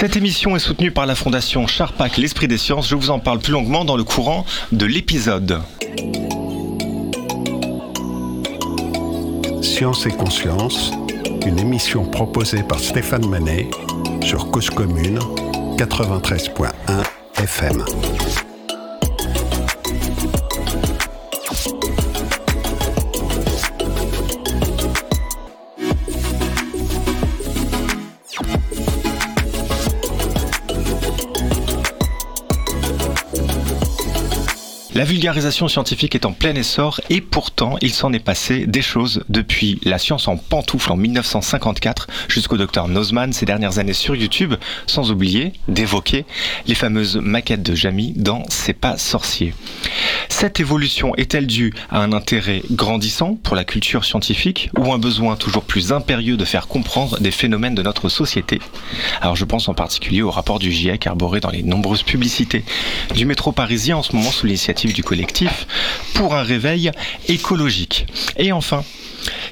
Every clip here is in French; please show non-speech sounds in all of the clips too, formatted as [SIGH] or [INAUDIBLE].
Cette émission est soutenue par la fondation Charpac L'Esprit des Sciences. Je vous en parle plus longuement dans le courant de l'épisode. Science et conscience, une émission proposée par Stéphane Manet sur Cause Commune 93.1 FM. La vulgarisation scientifique est en plein essor et pourtant il s'en est passé des choses depuis la science en pantoufle en 1954 jusqu'au docteur Nozman ces dernières années sur YouTube, sans oublier d'évoquer les fameuses maquettes de Jamy dans C'est pas sorcier. Cette évolution est-elle due à un intérêt grandissant pour la culture scientifique ou un besoin toujours plus impérieux de faire comprendre des phénomènes de notre société? Alors je pense en particulier au rapport du GIEC arboré dans les nombreuses publicités du métro parisien en ce moment sous l'initiative du collectif pour un réveil écologique. Et enfin,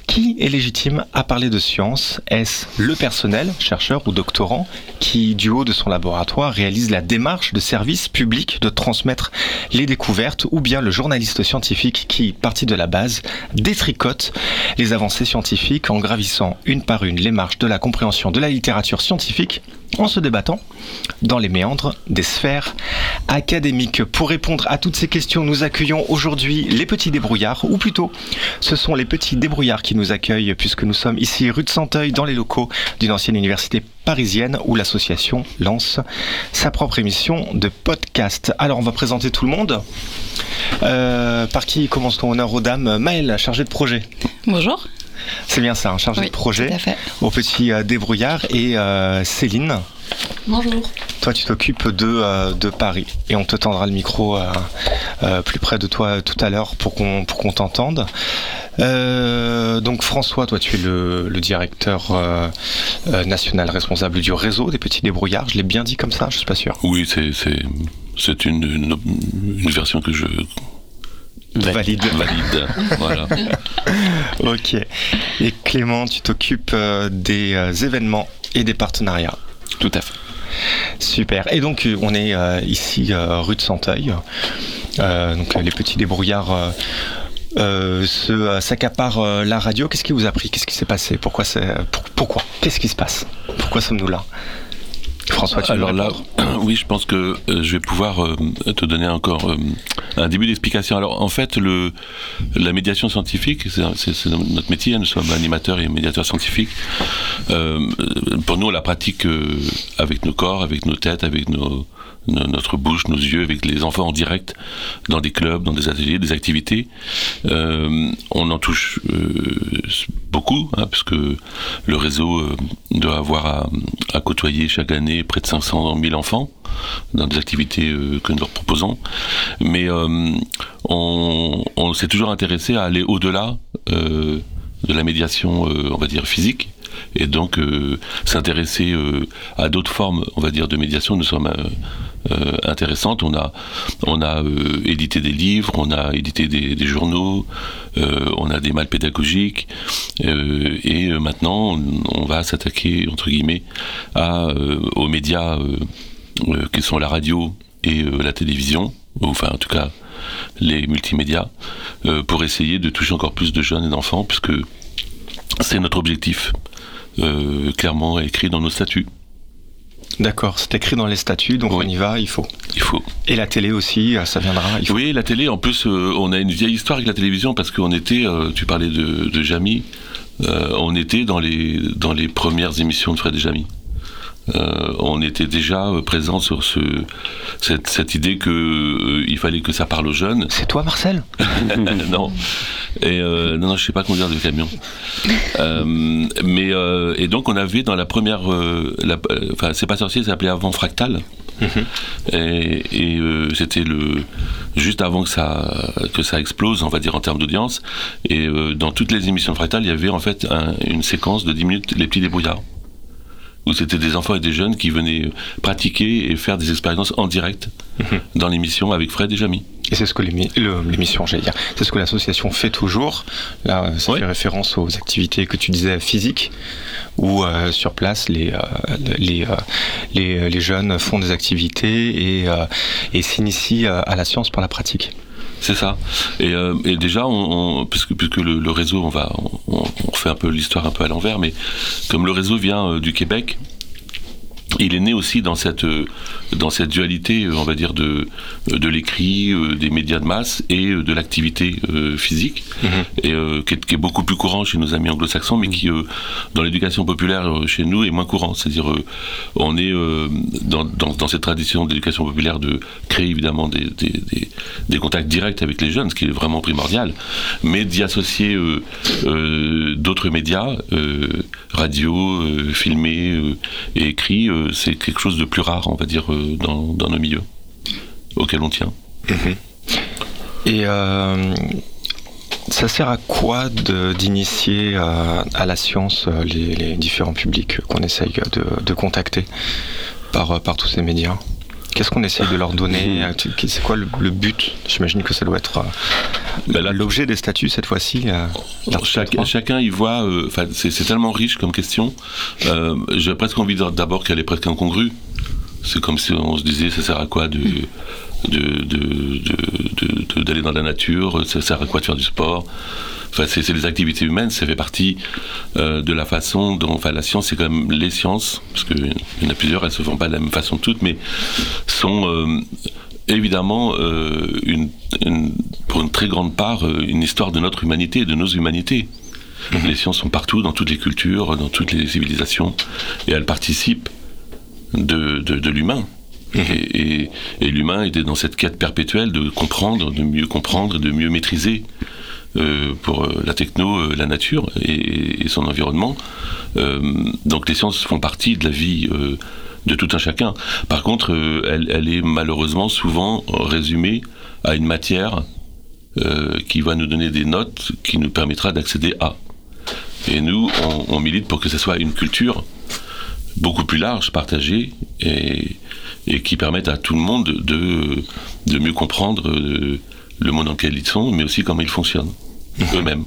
qui est légitime à parler de science? Est-ce le personnel, chercheur ou doctorant, qui, du haut de son laboratoire, réalise la démarche de service public de transmettre les découvertes, ou bien le journaliste scientifique qui, parti de la base, détricote les avancées scientifiques en gravissant une par une les marches de la compréhension de la littérature scientifique en se débattant dans les méandres des sphères académiques. Pour répondre à toutes ces questions, nous accueillons aujourd'hui les petits débrouillards, ou plutôt, ce sont les petits débrouillards qui nous accueillent, puisque nous sommes ici rue de Santeuil, dans les locaux d'une ancienne université parisienne, où l'association lance sa propre émission de podcast. Alors, on va présenter tout le monde. Euh, par qui commence-t-on? Honneur aux dames. Maëlle, chargée de projet. Bonjour. C'est bien ça, un chargé Oui, de projet tout à fait. au petit euh, débrouillard. Et euh, Céline, Bonjour. toi tu t'occupes de, euh, de Paris. Et on te tendra le micro euh, euh, plus près de toi tout à l'heure pour qu'on pour qu'on t'entende. Euh, donc François, toi tu es le, le directeur euh, euh, national responsable du réseau des petits débrouillards. Je l'ai bien dit comme ça, je suis pas sûr. Oui, c'est c'est c'est une, une, une version que je Valide. valide. voilà. [LAUGHS] Ok. Et Clément, tu t'occupes euh, des euh, événements et des partenariats. Tout à fait. Super. Et donc, euh, on est euh, ici, euh, rue de Santeuil. Euh, donc, les petits débrouillards se s'accaparent la radio. Qu'est-ce qui vous a pris? Qu'est-ce qui s'est passé? Pourquoi c'est pour- Pourquoi? Qu'est-ce qui se passe? Pourquoi sommes-nous là? François, tu Alors là, [CLEARS THROAT] oui, je pense que euh, je vais pouvoir euh, te donner encore euh, un début d'explication. Alors en fait, le, la médiation scientifique, c'est notre métier, nous sommes animateurs et médiateurs scientifiques. Pour nous, on la pratique avec nos corps, avec nos têtes, avec nos, no- notre bouche, nos yeux, avec les enfants en direct, dans des clubs, dans des ateliers, des activités. Euh, on en touche euh, beaucoup, hein, parce que le réseau euh, doit avoir à, côtoyer chaque année près de 500 000 enfants dans des activités que nous leur proposons. Mais on, on s'est toujours intéressé à aller au-delà de la médiation, on va dire, physique. Et donc euh, s'intéresser euh, à d'autres formes, on va dire, de médiation, nous sommes euh, euh. On a, on a édité des livres, on a édité des, journaux, on a des mâles pédagogiques, et maintenant on, va s'attaquer entre guillemets à, aux médias qui sont la radio et la télévision, enfin en tout cas les multimédias, pour essayer de toucher encore plus de jeunes et d'enfants, puisque c'est notre objectif, euh, clairement écrit dans nos statuts. D'accord, c'est écrit dans les statuts, donc Oui. on y va, il faut. Il faut. Et la télé aussi, euh, ça viendra, il faut. Oui, la télé, en plus, euh, on a une vieille histoire avec la télévision parce qu'on était, euh, tu parlais de, de Jamy, on était dans les, dans les premières émissions de Fred et Jamy. Euh, on était déjà euh, présent sur ce, cette, cette idée que euh, il fallait que ça parle aux jeunes. C'est toi, Marcel [LAUGHS] non. Et euh, non, non, je sais pas conduire de camion. [LAUGHS] Mais et donc on avait dans la première, enfin c'est pas sorcier, ça s'appelait avant Fractal. Et, et, euh, c'était le juste avant que ça que ça explose, on va dire en termes d'audience. Et euh, dans toutes les émissions de Fractal, il y avait en fait un- une séquence de 10 minutes, les petits débrouillards. Où c'était des enfants et des jeunes qui venaient pratiquer et faire des expériences en direct Mhm. dans l'émission avec Fred et Jamy. Et c'est ce que l'émission, j'allais dire, c'est ce que l'association fait toujours. Là, ça Ouais. fait référence aux activités que tu disais physiques, où euh, sur place, les, euh, les, euh, les, les jeunes font des activités et, euh, et s'initient euh, à la science par la pratique. C'est ça. Et, euh, et déjà, on, puisque, puisque le, réseau, on va, on, on refait un peu l'histoire un peu à l'envers, mais comme le réseau vient euh, du Québec, il est né aussi dans cette, euh, dans cette dualité, euh, on va dire, de, de l'écrit, euh, des médias de masse et euh, de l'activité euh, physique, et euh, qui, est, qui est beaucoup plus courant chez nos amis anglo-saxons, mais qui, euh, dans l'éducation populaire euh, chez nous, est moins courant. C'est-à-dire, euh, on est euh, dans, dans, dans cette tradition d'éducation populaire de créer évidemment des, des, des, des contacts directs avec les jeunes, ce qui est vraiment primordial, mais d'y associer euh, euh, d'autres médias, euh, radio, euh, filmé euh, et écrit, euh, c'est quelque chose de plus rare, on va dire, euh, dans, nos milieux auxquels on tient. Et euh, ça sert à quoi d'initier euh, à la science les, différents publics qu'on essaye de, contacter par tous ces médias? Qu'est-ce qu'on essaye de leur donner [LAUGHS] Euh, C'est quoi le, le but? J'imagine que ça doit être euh, Ben là, l'objet des statuts cette fois-ci. euh, Chaque- 3. chacun y voit, enfin, c'est c'est tellement riche comme question. Euh, J'ai presque envie d'abord qu'elle est presque incongrue. C'est comme si on se disait, ça sert à quoi de de- de- de- de- de- d'aller dans la nature, ça sert à quoi de faire du sport? Enfin, c'est les activités humaines, ça fait partie euh, de la façon dont, enfin, la science, c'est quand même les sciences, parce qu'il y en a plusieurs, elles se font pas de la même façon toutes, mais sont euh, évidemment euh, une, une- pour une très grande part une histoire de notre humanité, de nos humanités. Les sciences sont partout, dans toutes les cultures, dans toutes les civilisations, et elles participent de, de, de l'humain. Et, et- et l'humain était dans cette quête perpétuelle de comprendre, de mieux comprendre, de mieux maîtriser pour euh, la techno, euh, la nature et, son environnement. Euh, donc les sciences font partie de la vie euh, de tout un chacun. Par contre, euh, elle, est malheureusement souvent résumée à une matière euh, qui va nous donner des notes qui nous permettra d'accéder à. Et nous, on, milite pour que ce soit une culture beaucoup plus large, partagée, et, qui permette à tout le monde de, mieux comprendre euh, le monde dans lequel ils sont, mais aussi comment ils fonctionnent eux-mêmes.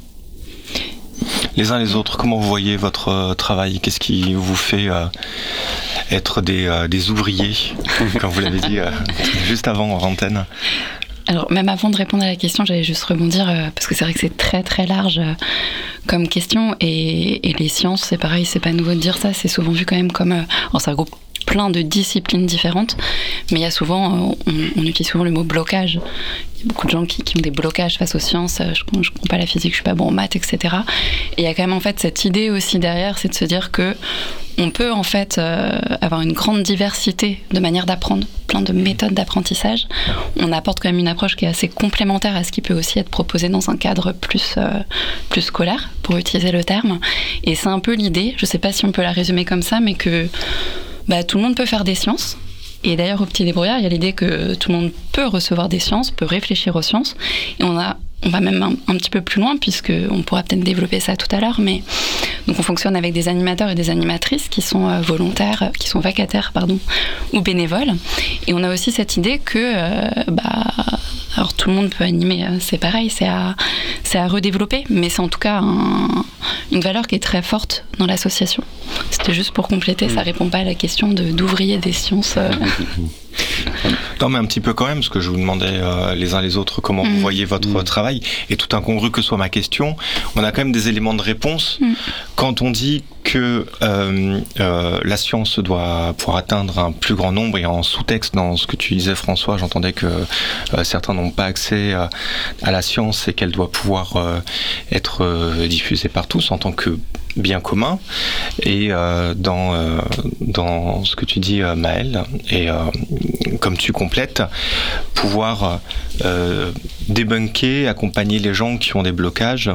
Les uns les autres, comment vous voyez votre euh, travail? Qu'est-ce qui vous fait euh, être des, euh, des ouvriers, [LAUGHS] comme vous l'avez dit juste avant en antenne? Alors, même avant de répondre à la question, j'allais juste rebondir, parce que c'est vrai que c'est très très large comme question, et, et les sciences, c'est pareil, c'est pas nouveau de dire ça, c'est souvent vu quand même comme... euh, ça plein de disciplines différentes, mais il y a souvent, euh, on, utilise souvent le mot blocage. Il y a beaucoup de gens qui, ont des blocages face aux sciences, euh, je ne comprends pas la physique, je suis pas bon en maths, etc. Et il y a quand même en fait cette idée aussi derrière, c'est de se dire que on peut en fait euh, avoir une grande diversité de manières d'apprendre, plein de méthodes d'apprentissage. On apporte quand même une approche qui est assez complémentaire à ce qui peut aussi être proposé dans un cadre plus, plus scolaire, pour utiliser le terme. Et c'est un peu l'idée, je ne sais pas si on peut la résumer comme ça, mais que bah, tout le monde peut faire des sciences. Et d'ailleurs, au Petit Débrouillard, il y a l'idée que tout le monde peut recevoir des sciences, peut réfléchir aux sciences. Et on a on va même un, petit peu plus loin puisque on pourra peut-être développer ça tout à l'heure, mais donc on fonctionne avec des animateurs et des animatrices qui sont euh, volontaires, qui sont vacataires pardon, ou bénévoles, et on a aussi cette idée que euh, bah alors tout le monde peut animer, euh, c'est pareil, c'est à c'est à redévelopper, mais c'est en tout cas un, une valeur qui est très forte dans l'association. C'était juste pour compléter, mmh. ça répond pas à la question de d'ouvrier des sciences. euh. [LAUGHS] Non, mais un petit peu quand même, parce que je vous demandais euh, les uns les autres comment mmh. vous voyez votre mmh. travail, et tout incongru que soit ma question, on a quand même des éléments de réponse mmh. quand on dit que euh, euh, la science doit pouvoir atteindre un plus grand nombre, et en sous-texte dans ce que tu disais François, j'entendais que euh, certains n'ont pas accès à, à, la science et qu'elle doit pouvoir euh, être euh, diffusée par en tant que bien commun et euh, dans, euh, dans ce que tu dis euh, Maël et comme tu complètes pouvoir euh, débunker, accompagner les gens qui ont des blocages,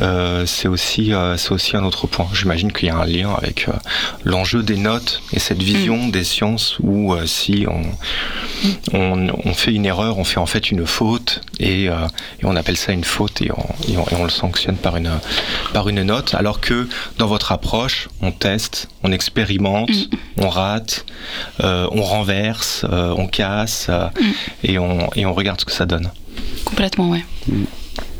euh, c'est aussi, euh, c'est aussi un autre point. J'imagine qu'il y a un lien avec l'enjeu des notes et cette vision mm. des sciences où si on, on, fait une erreur, on fait en fait une faute et, on appelle ça une faute et on, le sanctionne par une, par une note, alors que dans votre approche, on teste, on expérimente, mm. on rate, on renverse, on casse mm. et, on, et on regarde ce que ça donne. Complètement, ouais. Mm.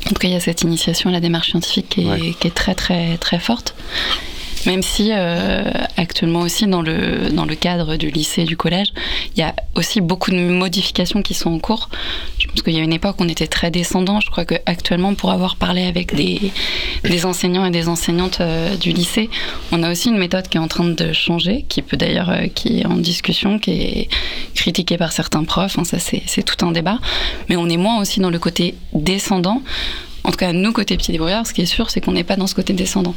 En tout cas, il y a cette initiation à la démarche scientifique qui est, très, très, très forte. Même si euh, actuellement aussi dans le, dans le cadre du lycée et du collège, il y a aussi beaucoup de modifications qui sont en cours. Je pense qu'il y a une époque où on était très descendant. Je crois qu'actuellement, pour avoir parlé avec des, des enseignants et des enseignantes euh, du lycée, on a aussi une méthode qui est en train de changer, qui peut d'ailleurs, euh, qui est en discussion, qui est critiquée par certains profs. Hein, ça, c'est tout un débat. Mais on est moins aussi dans le côté descendant. En tout cas, nous, côté pied débrouillard, ce qui est sûr, c'est qu'on n'est pas dans ce côté descendant.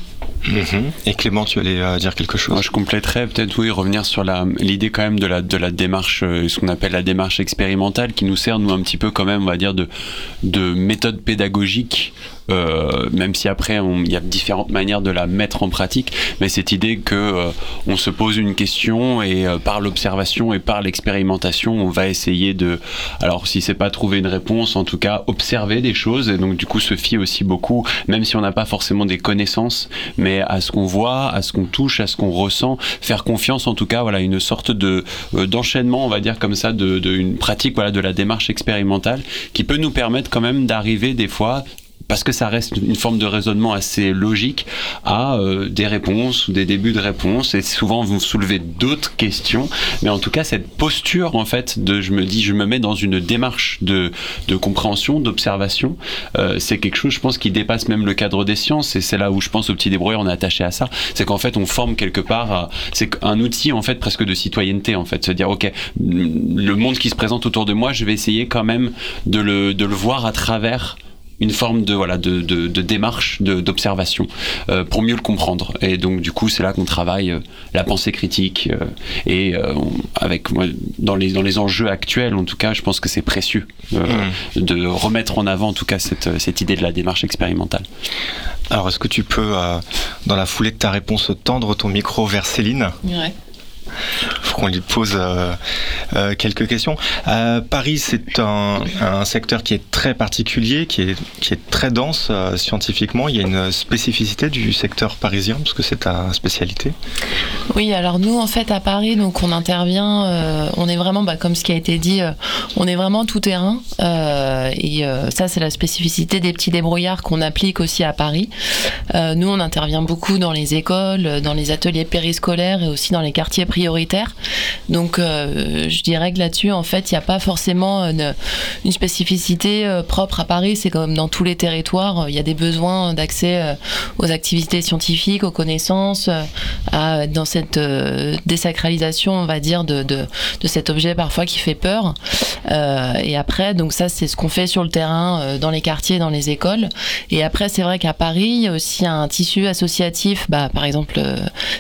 Mhm. Et Clément, tu allais euh, dire quelque chose? Moi, Je compléterais peut-être, oui, revenir sur l'idée quand même de la, de la démarche, euh, ce qu'on appelle la démarche expérimentale, qui nous sert, nous, un petit peu quand même, on va dire, de, de méthode pédagogique euh, même si après il y a différentes manières de la mettre en pratique, mais cette idée que euh, on se pose une question et euh, par l'observation et par l'expérimentation, on va essayer de, alors si c'est pas trouver une réponse, en tout cas observer des choses. Et donc du coup se fier aussi beaucoup, même si on n'a pas forcément des connaissances, mais à ce qu'on voit, à ce qu'on touche, à ce qu'on ressent, faire confiance en tout cas, voilà une sorte de d'enchaînement, on va dire comme ça, de, de une pratique voilà de la démarche expérimentale qui peut nous permettre quand même d'arriver des fois parce que ça reste une forme de raisonnement assez logique, à euh, des réponses ou des débuts de réponses. Et souvent, vous soulevez d'autres questions. Mais en tout cas, cette posture, en fait, de je me dis, je me mets dans une démarche de, compréhension, d'observation, euh, c'est quelque chose, je pense, qui dépasse même le cadre des sciences. Et c'est là où je pense au petit débrouillard, on est attaché à ça. C'est qu'en fait, on forme quelque part, c'est un outil, en fait, presque de citoyenneté, en fait. Se dire, OK, le monde qui se présente autour de moi, je vais essayer quand même de le voir à travers une forme de voilà de, de, de démarche d'observation euh, pour mieux le comprendre et donc du coup c'est là qu'on travaille euh, la pensée critique euh, et avec moi dans les dans les enjeux actuels en tout cas je pense que c'est précieux mmh. de remettre en avant en tout cas cette, cette idée de la démarche expérimentale alors est-ce que tu peux dans la foulée de ta réponse tendre ton micro vers Céline? Ouais faut qu'on lui pose euh, euh, quelques questions. Euh, Paris, c'est un, secteur qui est très particulier, qui est, qui est très dense scientifiquement. Il y a une spécificité du secteur parisien, parce que c'est ta spécialité. Oui, alors nous, en fait, à Paris, donc on intervient, on est vraiment, bah, comme ce qui a été dit, on est vraiment tout terrain. et ça, c'est la spécificité des petits débrouillards qu'on applique aussi à Paris. nous, on intervient beaucoup dans les écoles, dans les ateliers périscolaires et aussi dans les quartiers prioritaires prioritaire. Donc, euh, je dirais que là-dessus, en fait, il n'y a pas forcément une, spécificité euh, propre à Paris. C'est comme dans tous les territoires, il y a des besoins d'accès euh, aux activités scientifiques, aux connaissances, à, dans cette désacralisation, on va dire, de, de, cet objet parfois qui fait peur. et après, donc ça, c'est ce qu'on fait sur le terrain, dans les quartiers, dans les écoles. Et après, c'est vrai qu'à Paris, il y a aussi un tissu associatif. Bah, par exemple,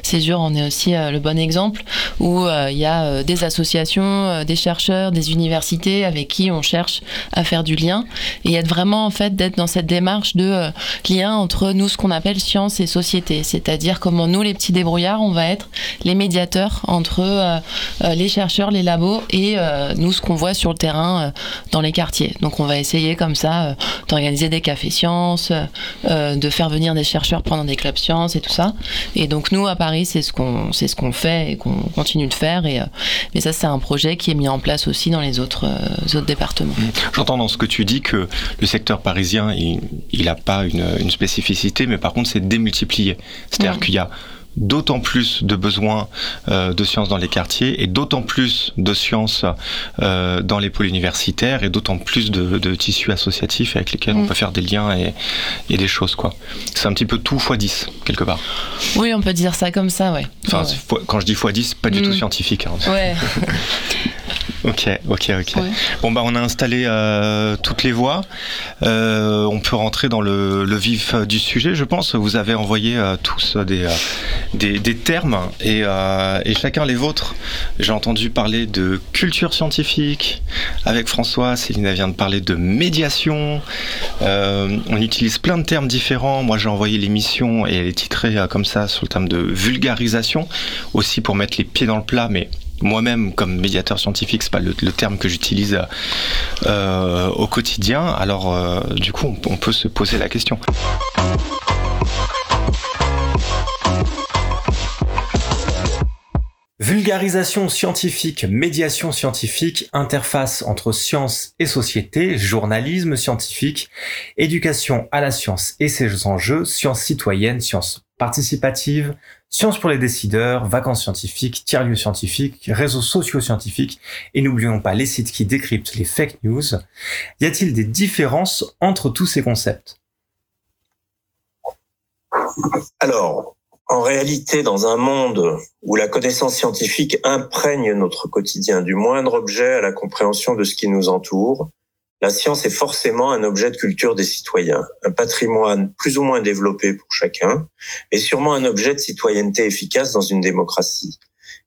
Césure en est aussi le bon exemple où euh, il y a euh, des associations, euh, des chercheurs, des universités avec qui on cherche à faire du lien et être vraiment en fait d'être dans cette démarche de lien entre nous ce qu'on appelle science et société, c'est-à-dire comment nous les petits débrouillards on va être les médiateurs entre les chercheurs, les labos et nous ce qu'on voit sur le terrain dans les quartiers. Donc on va essayer comme ça d'organiser des cafés sciences, de faire venir des chercheurs pendant des clubs sciences et tout ça. Et donc nous à Paris c'est ce qu'on c'est ce qu'on fait et qu'on on continue de faire. Et, euh, mais ça, c'est un projet qui est mis en place aussi dans les autres, euh, autres départements. Mmh. J'entends dans ce que tu dis que le secteur parisien, il n'a pas une, une, spécificité, mais par contre, c'est démultiplié. C'est-à-dire mmh. qu'il y a d'autant plus de besoins euh, de sciences dans les quartiers et d'autant plus de sciences euh, dans les pôles universitaires et d'autant plus de, tissus associatifs avec lesquels on mm. peut faire des liens et, des choses quoi. C'est un petit peu tout x 10 quelque part. Oui, on peut dire ça comme ça, ouais. Enfin, quand je dis x 10, pas du tout mm. scientifique. Hein. Ouais. [LAUGHS] Ok, ok, ok. Bon bah on a installé euh, toutes les voix. Euh, on peut rentrer dans le, vif du sujet, je pense. Vous avez envoyé euh, tous des, des, termes et, et, chacun les vôtres. J'ai entendu parler de culture scientifique avec François. Céline vient de parler de médiation. on utilise plein de termes différents. Moi j'ai envoyé l'émission et elle est titrée comme ça sur le terme de vulgarisation, aussi pour mettre les pieds dans le plat, mais moi-même comme médiateur scientifique, c'est pas le, terme que j'utilise euh, au quotidien. Alors euh, du coup, on, peut se poser la question. Vulgarisation scientifique, médiation scientifique, interface entre science et société, journalisme scientifique, éducation à la science et ses enjeux, sciences citoyennes, sciences participatives, Sciences pour les décideurs, vacances scientifiques, tiers-lieux scientifiques, réseaux sociaux scientifiques, et n'oublions pas les sites qui décryptent les fake news. Y a-t-il des différences entre tous ces concepts? Alors, en réalité, dans un monde où la connaissance scientifique imprègne notre quotidien, du moindre objet à la compréhension de ce qui nous entoure, la science est forcément un objet de culture des citoyens, un patrimoine plus ou moins développé pour chacun, et sûrement un objet de citoyenneté efficace dans une démocratie.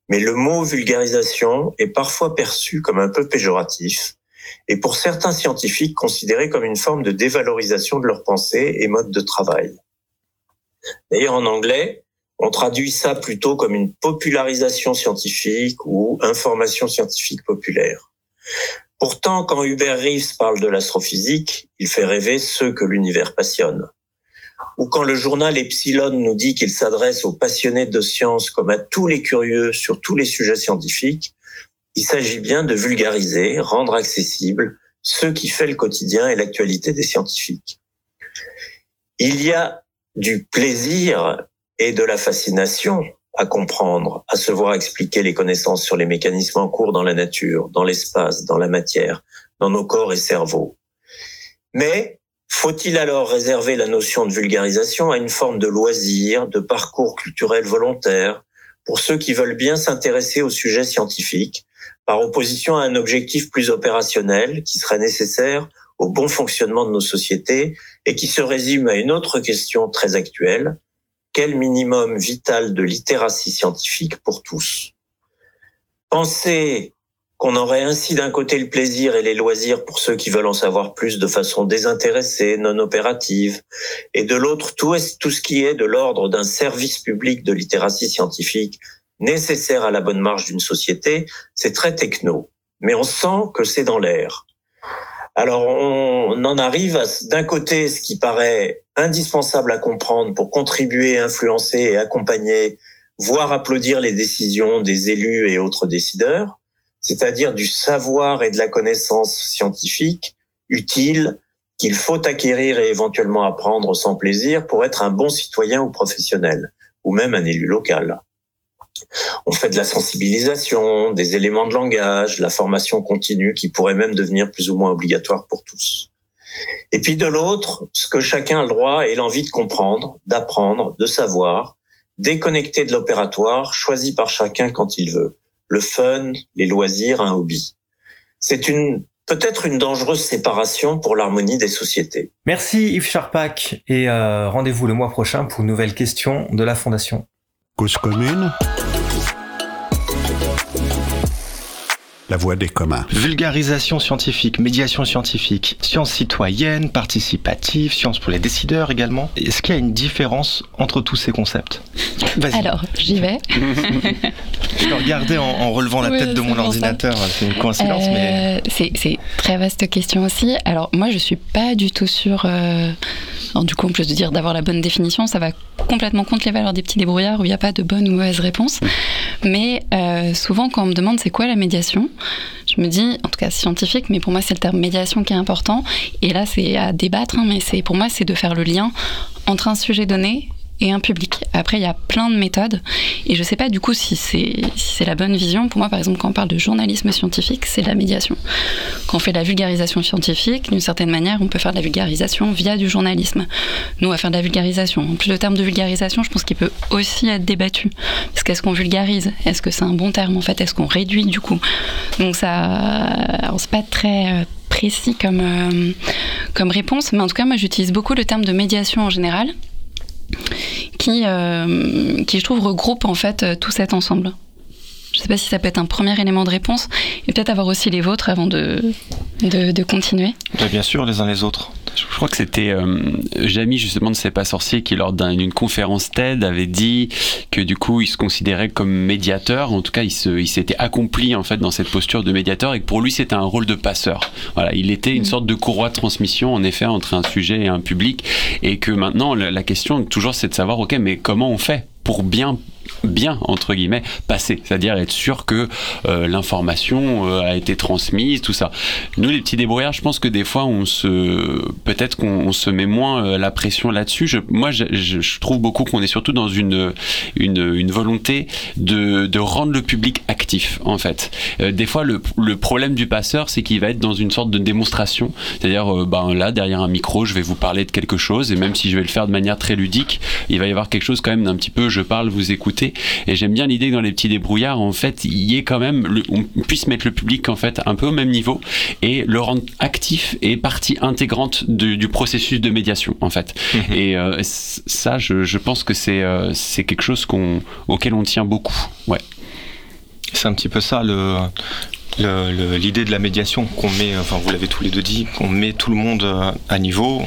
Mais le mot vulgarisation est parfois perçu comme un peu péjoratif, et pour certains scientifiques considéré comme une forme de dévalorisation de leur pensée et mode de travail. D'ailleurs, en anglais, on traduit ça plutôt comme une popularisation scientifique ou information scientifique populaire. Pourtant, quand Hubert Reeves parle de l'astrophysique, il fait rêver ceux que l'univers passionne. Ou quand le journal Epsilon nous dit qu'il s'adresse aux passionnés de sciences comme à tous les curieux sur tous les sujets scientifiques, il s'agit bien de vulgariser, rendre accessible ce qui fait le quotidien et l'actualité des scientifiques. Il y a du plaisir et de la fascination à comprendre, à se voir expliquer les connaissances sur les mécanismes en cours dans la nature, dans l'espace, dans la matière, dans nos corps et cerveaux. Mais faut-il alors réserver la notion de vulgarisation à une forme de loisir, de parcours culturel volontaire, pour ceux qui veulent bien s'intéresser au sujet scientifique, par opposition à un objectif plus opérationnel qui serait nécessaire au bon fonctionnement de nos sociétés et qui se résume à une autre question très actuelle, quel minimum vital de littératie scientifique pour tous? Penser qu'on aurait ainsi d'un côté le plaisir et les loisirs pour ceux qui veulent en savoir plus de façon désintéressée, non opérative, et de l'autre tout, tout ce qui est de l'ordre d'un service public de littératie scientifique nécessaire à la bonne marche d'une société, c'est très techno. Mais on sent que c'est dans l'air. Alors on en arrive à d'un côté ce qui paraît indispensable à comprendre pour contribuer, influencer et accompagner, voire applaudir les décisions des élus et autres décideurs, c'est-à-dire du savoir et de la connaissance scientifique utile qu'il faut acquérir et éventuellement apprendre sans plaisir pour être un bon citoyen ou professionnel, ou même un élu local. On fait de la sensibilisation, des éléments de langage, la formation continue qui pourrait même devenir plus ou moins obligatoire pour tous. Et puis de l'autre, ce que chacun a le droit et l'envie de comprendre, d'apprendre, de savoir, déconnecté de l'opératoire, choisi par chacun quand il veut. Le fun, les loisirs, un hobby. C'est une peut-être une dangereuse séparation pour l'harmonie des sociétés. Merci Yves Charpak et euh, rendez-vous le mois prochain pour une nouvelle question de la Fondation. Cause commune la voix des communs. Vulgarisation scientifique, médiation scientifique, science citoyenne, participative, science pour les décideurs également. Est-ce qu'il y a une différence entre tous ces concepts? Alors, j'y vais. [LAUGHS] Je regarder en, relevant la tête de mon ordinateur, c'est une coïncidence, mais... Euh, c'est très vaste question aussi. Alors, moi, je suis pas du tout sûre... Euh, du coup, on peut se dire d'avoir la bonne définition, ça va complètement contre les valeurs des petits débrouillards où il n'y a pas de bonne ou mauvaise réponse. Mais euh, souvent, quand on me demande c'est quoi la médiation, je me dis, en tout cas scientifique, mais pour moi c'est le terme médiation qui est important. Et là, c'est à débattre, hein, mais c'est pour moi c'est de faire le lien entre un sujet donné et un public. Après, il y a plein de méthodes et je sais pas du coup si c'est la bonne vision. Pour moi, par exemple, quand on parle de journalisme scientifique, c'est la médiation. Quand on fait de la vulgarisation scientifique, d'une certaine manière, on peut faire de la vulgarisation via du journalisme. Nous, on va faire de la vulgarisation. En plus, le terme de vulgarisation, je pense qu'il peut aussi être débattu. Parce qu'est-ce qu'on vulgarise? Est-ce que c'est un bon terme en fait? Est-ce qu'on réduit du coup? Donc ça, c'est pas très précis comme, comme réponse, mais en tout cas, moi j'utilise beaucoup le terme de médiation en général, qui, qui je trouve regroupe en fait tout cet ensemble. Je ne sais pas si ça peut être un premier élément de réponse et peut-être avoir aussi les vôtres avant de, de, continuer. Bah, bien sûr, les uns les autres. Je crois que c'était euh, Jamie justement de C'est pas sorcier qui lors d'une conférence TED avait dit que du coup il se considérait comme médiateur, en tout cas il s'était accompli en fait dans cette posture de médiateur et que pour lui c'était un rôle de passeur. Voilà, il était une mm. sorte de courroie de transmission en effet entre un sujet et un public et que maintenant la, la question toujours c'est de savoir ok mais comment on fait pour bien bien entre guillemets passer, c'est-à-dire être sûr que euh, l'information euh, a été transmise, tout ça. Nous les petits débrouillards, je pense que des fois on se peut-être qu'on se met moins euh, la pression là-dessus. Je, moi je, trouve beaucoup qu'on est surtout dans une, une, une volonté de, de, rendre le public actif en fait. des fois le, le, problème du passeur c'est qu'il va être dans une sorte de démonstration, c'est-à-dire ben là derrière un micro je vais vous parler de quelque chose et même si je vais le faire de manière très ludique, il va y avoir quelque chose quand même d'un petit peu je parle, vous écoutez et j'aime bien l'idée que dans les petits débrouillards, en fait, il y ait quand même, on puisse mettre le public en fait un peu au même niveau et le rendre actif et partie intégrante du, processus de médiation en fait. Mhm. Et euh, ça, je, pense que c'est euh, c'est quelque chose qu'on auquel on tient beaucoup. Ouais. C'est un petit peu ça le l'idée de la médiation qu'on met, enfin vous l'avez tous les deux dit, qu'on met tout le monde euh, à niveau,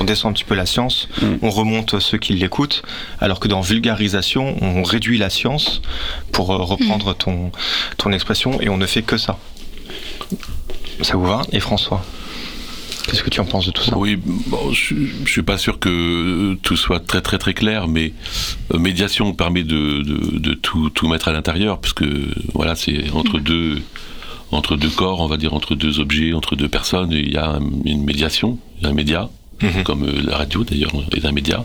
on, descend un petit peu la science, mm. on remonte ceux qui l'écoutent, alors que dans vulgarisation, on réduit la science, pour euh, reprendre mm. ton, ton expression, et on ne fait que ça. Ça vous va? Et François Qu'est-ce que tu en penses de tout ça? Oui, je, ne suis pas sûr que tout soit très très très clair, mais euh, médiation permet de, de, tout, tout, mettre à l'intérieur, parce que voilà, c'est entre mm. deux entre deux corps, on va dire entre deux objets, entre deux personnes, il y a une médiation, un média. Mhm. comme euh, la radio d'ailleurs est un média.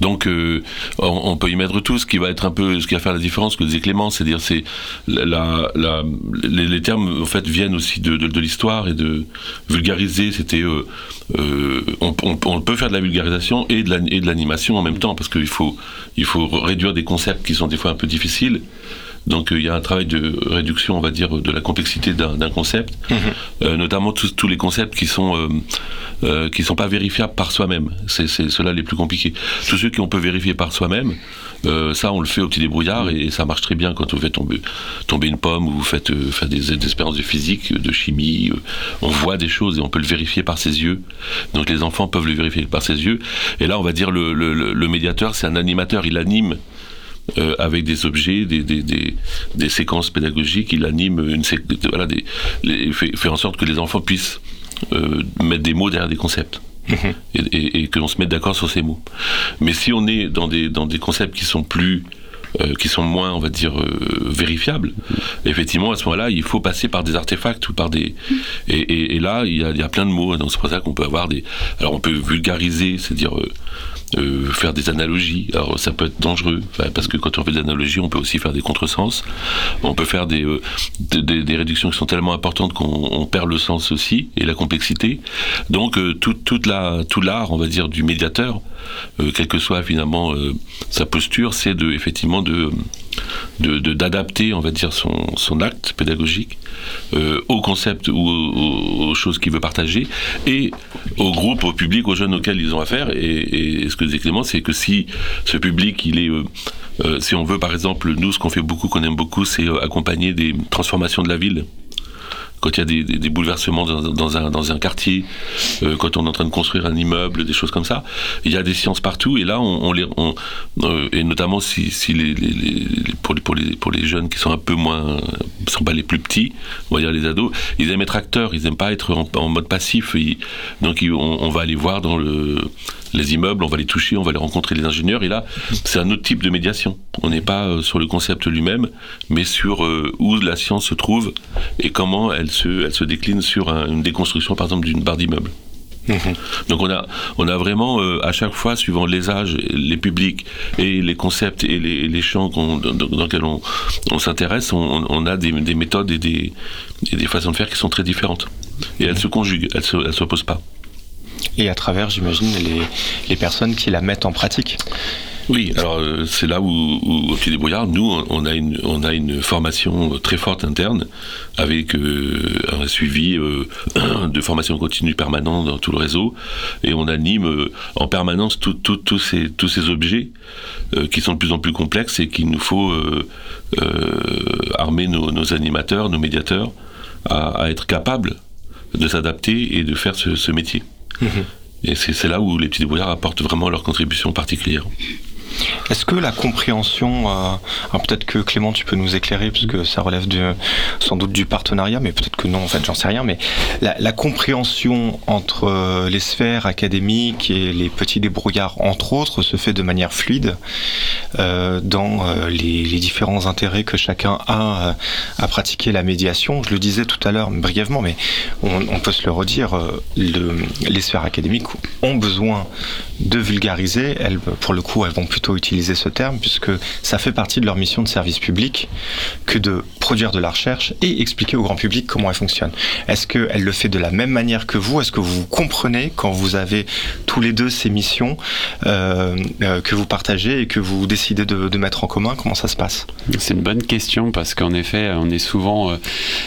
Donc euh, on, peut y mettre tout. Ce qui va être un peu, ce qui va faire la différence, que disait Clément, c'est-à-dire c'est la, la, les, termes en fait viennent aussi de, de, l'histoire et de vulgariser. C'était euh, on, on, peut faire de la vulgarisation et de l'animation en même temps parce qu'il faut il faut réduire des concepts qui sont des fois un peu difficiles. Donc euh, il y a un travail de réduction, on va dire, de la complexité d'un concept, mhm. euh, notamment tous les concepts qui sont euh, qui sont pas vérifiables par soi-même. C'est ceux-là les plus compliqués. Tous ceux qu'on peut vérifier par soi-même, ça on le fait au petit débrouillard et, ça marche très bien quand vous faites tomber, tomber une pomme ou vous faites faire des, expériences de physique, de chimie. on voit des choses et on peut le vérifier par ses yeux. Donc les enfants peuvent le vérifier par ses yeux. Et là on va dire le, le, le médiateur, c'est un animateur, il anime euh, avec des objets, des, des, des, des, séquences pédagogiques. Il anime une voilà, des, fait, fait, en sorte que les enfants puissent euh, mettre des mots derrière des concepts. Mhm. Et, et, et que l'on se mette d'accord sur ces mots. Mais si on est dans des, dans des concepts qui sont plus euh, qui sont moins, on va dire, euh, vérifiables, effectivement, à ce moment-là, il faut passer par des artefacts ou par des. Et, et, et là, il y, a, il y, a, plein de mots. Donc c'est pour ça qu'on peut avoir des. Alors on peut vulgariser, c'est-à-dire euh, euh, faire des analogies. Alors ça peut être dangereux, parce que quand on fait des analogies, on peut aussi faire des contresens. On peut faire des, euh, des, réductions qui sont tellement importantes qu'on perd le sens aussi et la complexité. Donc euh, tout, toute la, tout l'art, on va dire, du médiateur, quelle que soit finalement sa posture, c'est de effectivement de d'adapter, on va dire, son, son acte pédagogique euh, au concept ou aux, choses qu'il veut partager et au groupe, au public, aux jeunes auxquels ils ont affaire. Et, et ce que disait Clément, c'est que si ce public, il est... Euh, euh, si on veut, par exemple, nous, ce qu'on fait beaucoup, qu'on aime beaucoup, c'est accompagner des transformations de la ville quand il y a des, bouleversements dans, un, quartier, euh, quand on est en train de construire un immeuble, des choses comme ça, il y a des sciences partout. Et là, on, les, euh, et notamment si, les, pour, les, jeunes qui sont un peu moins, sont pas les plus petits, on va dire les ados, ils aiment être acteurs, ils n'aiment pas être en, mode passif. donc on, va aller voir dans le les immeubles, on va les toucher, on va les rencontrer les ingénieurs. Et là, c'est un autre type de médiation. On n'est pas euh, sur le concept lui-même, mais sur où la science se trouve et comment elle elle se décline sur une déconstruction, par exemple, d'une barre d'immeuble. Mhm. Donc on a, on a vraiment euh, à chaque fois, suivant les âges, les publics et les concepts et les, champs dans, lesquels on, s'intéresse, on, a des, méthodes et des, des, façons de faire qui sont très différentes. Et elles se conjuguent, elles ne s'opposent pas. Et à travers, j'imagine, les, personnes qui la mettent en pratique. Oui, alors euh, c'est là où, où, au Petit Débrouillard, nous, on a une, on a une formation très forte interne, avec euh, un suivi euh, [CLEARS THROAT] de formation continue permanente dans tout le réseau, et on anime en permanence tous ces, tous ces objets qui sont de plus en plus complexes et qu'il nous faut armer nos, animateurs, nos médiateurs, à, être capables de s'adapter et de faire ce métier. Et c'est là où les petits débrouillards apportent vraiment leur contribution particulière. Est-ce que la compréhension, euh, peut-être que Clément, tu peux nous éclairer, parce que ça relève sans doute du partenariat, mais peut-être que non, en fait, j'en sais rien, mais la, compréhension entre euh, les sphères académiques et les petits débrouillards, entre autres, se fait de manière fluide euh, dans les, différents intérêts que chacun a à pratiquer la médiation. Je le disais tout à l'heure brièvement, mais on, peut se le redire, le, les sphères académiques ont besoin de vulgariser. Elles, pour le coup, elles vont plutôt utiliser ce terme puisque ça fait partie de leur mission de service public que de produire de la recherche et expliquer au grand public comment elle fonctionne. Est-ce qu'elle le fait de la même manière que vous? Est-ce que vous comprenez quand vous avez tous les deux ces missions euh, euh, que vous partagez et que vous décidez de, mettre en commun? Comment ça se passe? C'est une bonne question parce qu'en effet, on est souvent, euh,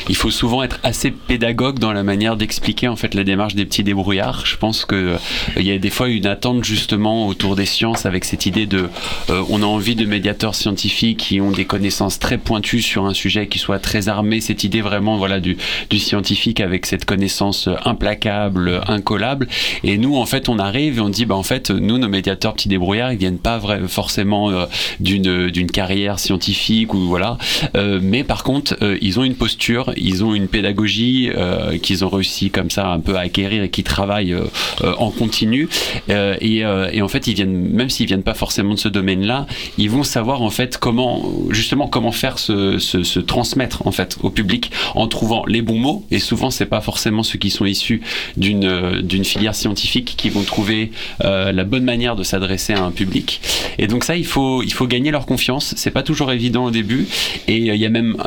il faut souvent être assez pédagogue dans la manière d'expliquer en fait la démarche des petits débrouillards. Je pense que il y a des fois une attente justement autour des sciences avec cette idée de euh, on a envie de médiateurs scientifiques qui ont des connaissances très pointues sur un sujet, qui soient très armés, cette idée vraiment voilà du, du scientifique avec cette connaissance implacable, incollable. Et nous, en fait, on arrive et on dit, bah en fait, nous, nos médiateurs petits débrouillards, ils viennent pas vrai, forcément euh, d'une d'une carrière scientifique ou voilà, euh, mais par contre, euh, ils ont une posture, ils ont une pédagogie euh, qu'ils ont réussi comme ça un peu à acquérir et qui travaillent en continu. Et, et, en fait, ils viennent, même s'ils viennent pas forcément ce domaine-là, ils vont savoir en fait comment, justement, comment faire se, transmettre en fait au public en trouvant les bons mots. Et souvent, c'est pas forcément ceux qui sont issus d'une d'une filière scientifique qui vont trouver euh, la bonne manière de s'adresser à un public. Et donc ça, il faut il faut gagner leur confiance. C'est pas toujours évident au début. Et il y a même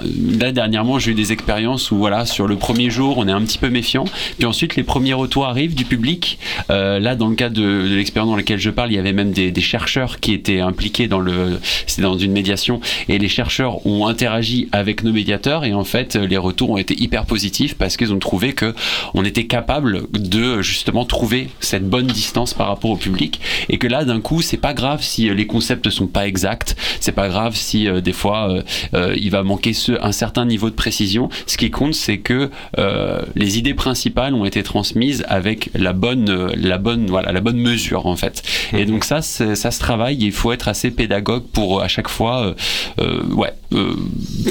là dernièrement, j'ai eu des expériences où voilà, sur le premier jour, on est un petit peu méfiant. Puis ensuite, les premiers retours arrivent du public. Euh, là, dans le cas de, l'expérience dans laquelle je parle, il y avait même des chercheurs qui étaient impliqués dans le, c'est dans une médiation et les chercheurs ont interagi avec nos médiateurs et en fait les retours ont été hyper positifs parce qu'ils ont trouvé que on était capable de justement trouver cette bonne distance par rapport au public et que là d'un coup c'est pas grave si les concepts sont pas exacts, c'est pas grave si euh, des fois euh, euh, il va manquer ce, un certain niveau de précision. Ce qui compte c'est que euh, les idées principales ont été transmises avec la bonne, la bonne, voilà, la bonne mesure en fait. Et donc ça, ça se travaille. Il faut être assez pédagogue pour à chaque fois euh, euh, ouais, euh,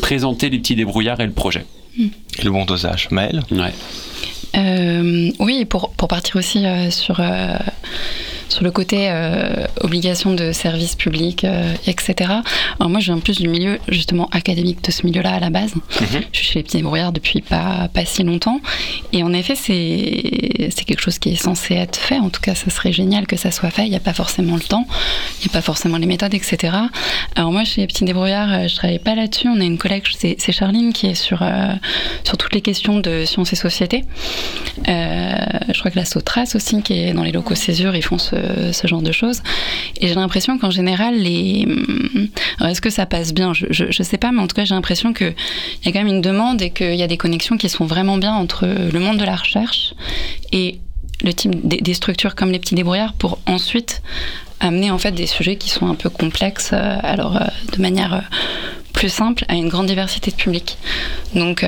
présenter les petits débrouillards et le projet. Et le bon dosage. Maëlle? Ouais. Euh, oui, pour, pour partir aussi euh, sur, euh, sur le côté euh, obligation de service public, etc. Alors moi, je viens plus du milieu justement académique de ce milieu-là à la base. Mm -hmm. Je suis chez les petits débrouillards depuis pas, pas si longtemps. Et en effet, c'est quelque chose qui est censé être fait. En tout cas, ça serait génial que ça soit fait. Il n'y a pas forcément le temps, il n'y a pas forcément les méthodes, etc. Alors moi, chez les petits débrouillards, je travaille pas là-dessus. On a une collègue, c'est Charline, qui est sur, sur toutes les questions de sciences et société. Euh, je crois que la Sotras aussi, qui est dans les locaux Césure, ils font ce, ce genre de choses. Et j'ai l'impression qu'en général, les. Est-ce que ça passe bien? Je, je, je, sais pas, mais en tout cas, j'ai l'impression qu'il y a quand même une demande et qu'il y a des connexions qui sont vraiment bien entre le monde de la recherche et le type des, structures comme les petits débrouillards pour ensuite amener en fait des sujets qui sont un peu complexes, euh, alors euh, de manière euh, plus simple à une grande diversité de publics. Donc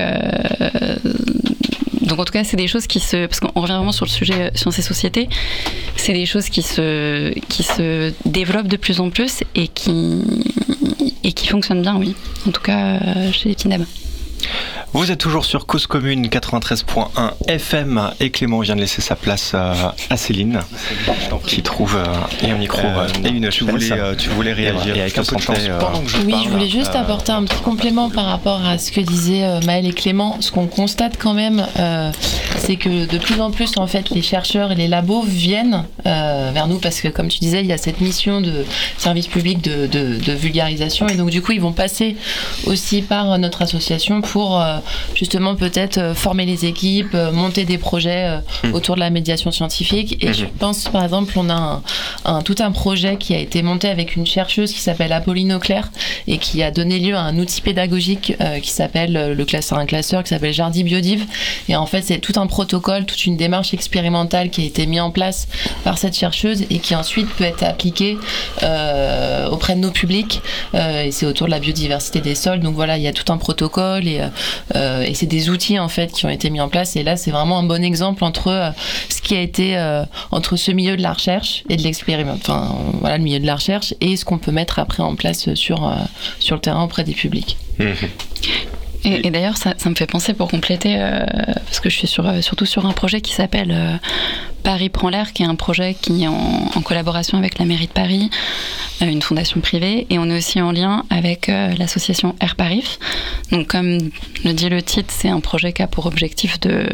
donc en tout cas, c'est des choses qui se, parce qu'on revient vraiment sur le sujet sciences et société, c'est des choses qui se, développent de plus en plus et qui, fonctionnent bien, oui. En tout cas, chez les Tineb. Vous êtes toujours sur Cause Commune 93.1 FM et Clément vient de laisser sa place à Céline, donc qui trouve et un micro euh, et une tu voulais, euh, tu voulais réagir et avec un euh, pendant que je Oui, parle, je voulais juste apporter un petit complément par rapport à ce que disaient Maël et Clément. Ce qu'on constate quand même, euh, c'est que de plus en plus, en fait, les chercheurs et les labos viennent euh, vers nous parce que, comme tu disais, il y a cette mission de service public de, de, de vulgarisation. Et donc du coup, ils vont passer aussi par notre association pour euh, justement peut-être former les équipes, monter des projets Hmm. autour de la médiation scientifique. Et Mhm. je pense, par exemple, on a un, un- tout un projet qui a été monté avec une chercheuse qui s'appelle Apolline Auclair et qui a donné lieu à un outil pédagogique euh, qui s'appelle euh, le classeur, un classeur qui s'appelle Jardi Biodiv. Et en fait, c'est tout un protocole, toute une démarche expérimentale qui a été mis en place par cette chercheuse et qui ensuite peut être appliquée euh, auprès de nos publics. Euh, et c'est autour de la biodiversité des sols. Donc voilà, il y a tout un protocole et, euh, euh, et c'est des outils en fait qui ont été mis en place. Et là, c'est vraiment un bon exemple entre euh, ce qui a été entre ce milieu de la recherche et de l'expériment, enfin voilà le milieu de la recherche et ce qu'on peut mettre après en place sur sur le terrain auprès des publics. Et, et d'ailleurs, ça, ça me fait penser pour compléter, euh, parce que je suis sur, euh, surtout sur un projet qui s'appelle euh, Paris prend l'air, qui est un projet qui est en, en collaboration avec la mairie de Paris, euh, une fondation privée, et on est aussi en lien avec l'association Air Paris. Donc, comme le dit le titre, c'est un projet qui a pour objectif de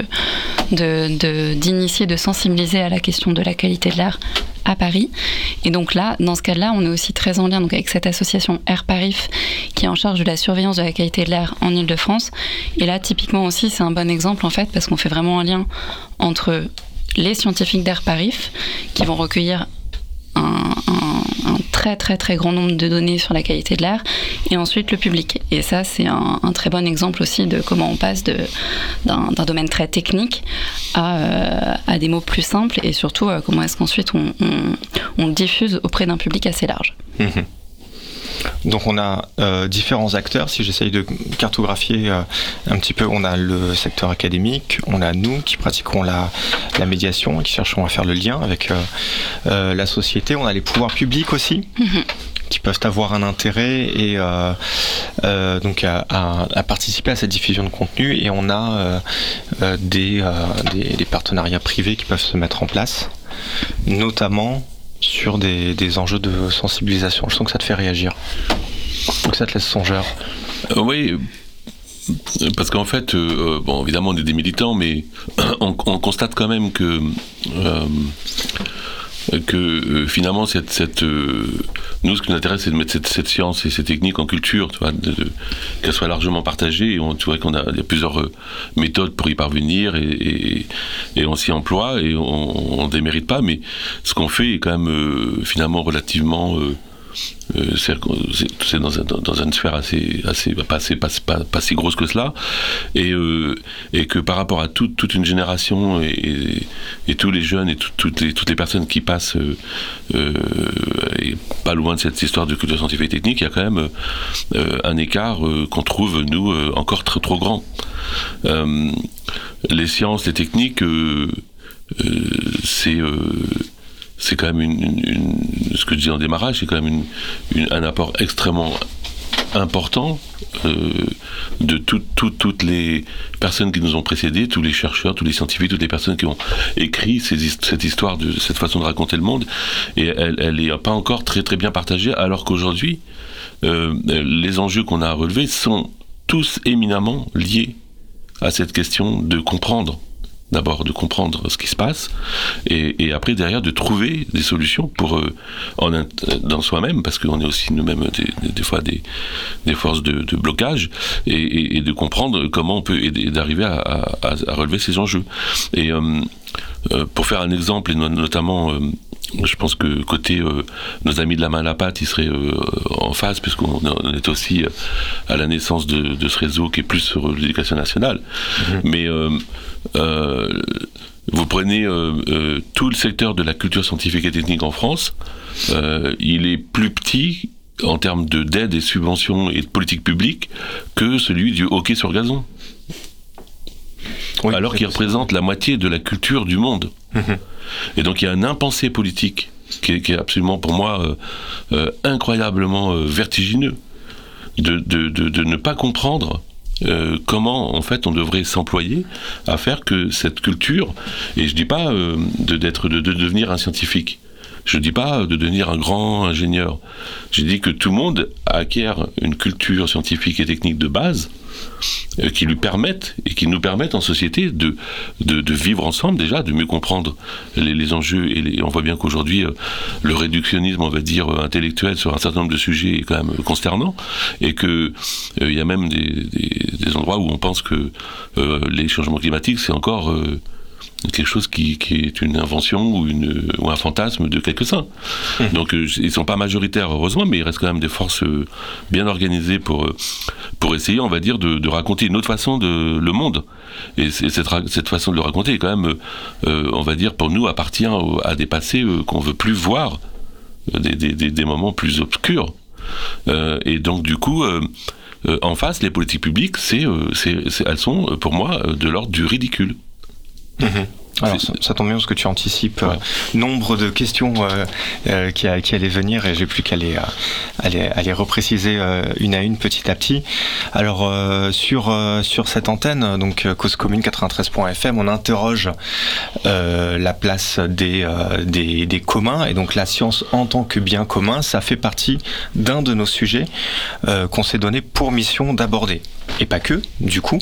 de- de- d'initier, de, sensibiliser à la question de la qualité de l'air à Paris. Et donc là, dans ce cas-là, on est aussi très en lien donc, avec cette association Air Paris qui est en charge de la surveillance de la qualité de l'air en Ile-de-France. Et là, typiquement aussi, c'est un bon exemple en fait parce qu'on fait vraiment un lien entre les scientifiques d'Air Paris qui vont recueillir un très très très grand nombre de données sur la qualité de l'air et ensuite le public. Et ça, c'est un, très bon exemple aussi de comment on passe d'un domaine très technique à, euh, à des mots plus simples et surtout euh, comment est-ce qu'ensuite on, on- diffuse auprès d'un public assez large. Mhm. Donc on a euh, différents acteurs, si j'essaye de cartographier euh, un petit peu, on a le secteur académique, on a nous qui pratiquons la, la médiation et qui cherchons à faire le lien avec euh, la société, on a les pouvoirs publics aussi. qui peuvent avoir un intérêt et euh, euh, donc à, à- à participer à cette diffusion de contenu. Et on a euh, des, des, des partenariats privés qui peuvent se mettre en place notamment sur des, des enjeux de sensibilisation. Je sens que ça te fait réagir. Que ça te laisse songeur. Euh, oui, euh, parce qu'en fait, euh, bon, évidemment, on est des militants, mais [CLEARS THROAT] on, on constate quand même que euh, que euh, finalement, cette, cette, euh, nous, ce qui nous intéresse, c'est de mettre cette, cette science et ces techniques en culture, qu'elles soient largement partagées. Et on, tu vois qu'on a, il y a plusieurs euh, méthodes pour y parvenir et, et, et on s'y emploie et on, on démérite pas. Mais ce qu'on fait est quand même finalement relativement euh, c'est dans, dans- une sphère assez, pas, si grosse que cela, et, euh, que par rapport à toute, une génération et, tous les jeunes et tout- toutes, les, personnes qui passent euh, pas loin de cette histoire de culture scientifique et technique, il y a quand même un écart qu'on trouve, nous, encore très, trop grand. Les sciences, les techniques, c'est... c'est quand même une, ce que je dis en démarrage, c'est quand même un apport extrêmement important euh, de tout- tout- toutes les personnes qui nous ont précédés, tous les chercheurs, tous les scientifiques, toutes les personnes qui ont écrit cette histoire de cette façon de raconter le monde, et elle, elle n'est pas encore très très bien partagée, alors qu'aujourd'hui, euh, les enjeux qu'on a à relever sont tous éminemment liés à cette question de comprendre d'abord de comprendre ce qui se passe et, et après derrière de trouver des solutions pour euh, en int- dans soi-même parce qu'on est aussi nous-mêmes des, des- fois des, des forces de, de blocage et, et- et de comprendre comment on peut aider d'arriver à, à- à- relever ces enjeux. Et euh, euh, pour faire un exemple et no- notamment euh, je pense que côté euh, nos amis de la main à la pâte, ils seraient euh, en phase, puisqu'on on est aussi euh, à la naissance de, de ce réseau qui est plus sur l'éducation nationale. Mais euh, euh, vous prenez euh, euh, tout le secteur de la culture scientifique et technique en France, euh, il est plus petit en termes de d'aide et subventions et de politique publique que celui du hockey sur gazon. Oui, alors qu'il représente la moitié de la culture du monde. Et donc il y a un impensé politique qui est, absolument pour moi euh, euh, incroyablement euh, vertigineux de, de- de- ne pas comprendre comment en fait on devrait s'employer à faire que cette culture, et je dis pas de, de, de devenir un scientifique, je dis pas de devenir un grand ingénieur, je dis que tout le monde acquiert une culture scientifique et technique de base qui lui permettent et qui nous permettent en société de, de, vivre ensemble déjà, de mieux comprendre les, enjeux. Et, on voit bien qu'aujourd'hui, euh, le réductionnisme, on va dire, euh, intellectuel sur un certain nombre de sujets est quand même consternant et qu'il il y a même des, endroits où on pense que les changements climatiques, c'est encore quelque chose qui, qui, est une invention ou, une, ou un fantasme de quelques-uns. Mmh. Donc euh, ils sont pas majoritaires heureusement, mais il reste quand même des forces euh, bien organisées pour, euh, pour essayer, on va dire, de, de raconter une autre façon de le monde. Et cette, cette façon de le raconter est quand même, on va dire, pour nous appartient à des passés qu'on veut plus voir, des, des, des, moments plus obscurs. et donc du coup, en face, les politiques publiques, c'est, elles sont pour moi de l'ordre du ridicule. Mhm. Alors, ça, tombe bien parce que tu anticipes euh, nombre de questions euh, euh, qui, qui, allaient venir et j'ai plus qu'à les, les, repréciser une à une petit à petit. Alors, sur, sur cette antenne, donc Cause Commune 93.fm, on interroge la place des, des, des, communs et donc la science en tant que bien commun, ça fait partie d'un de nos sujets qu'on s'est donné pour mission d'aborder et pas que, du coup.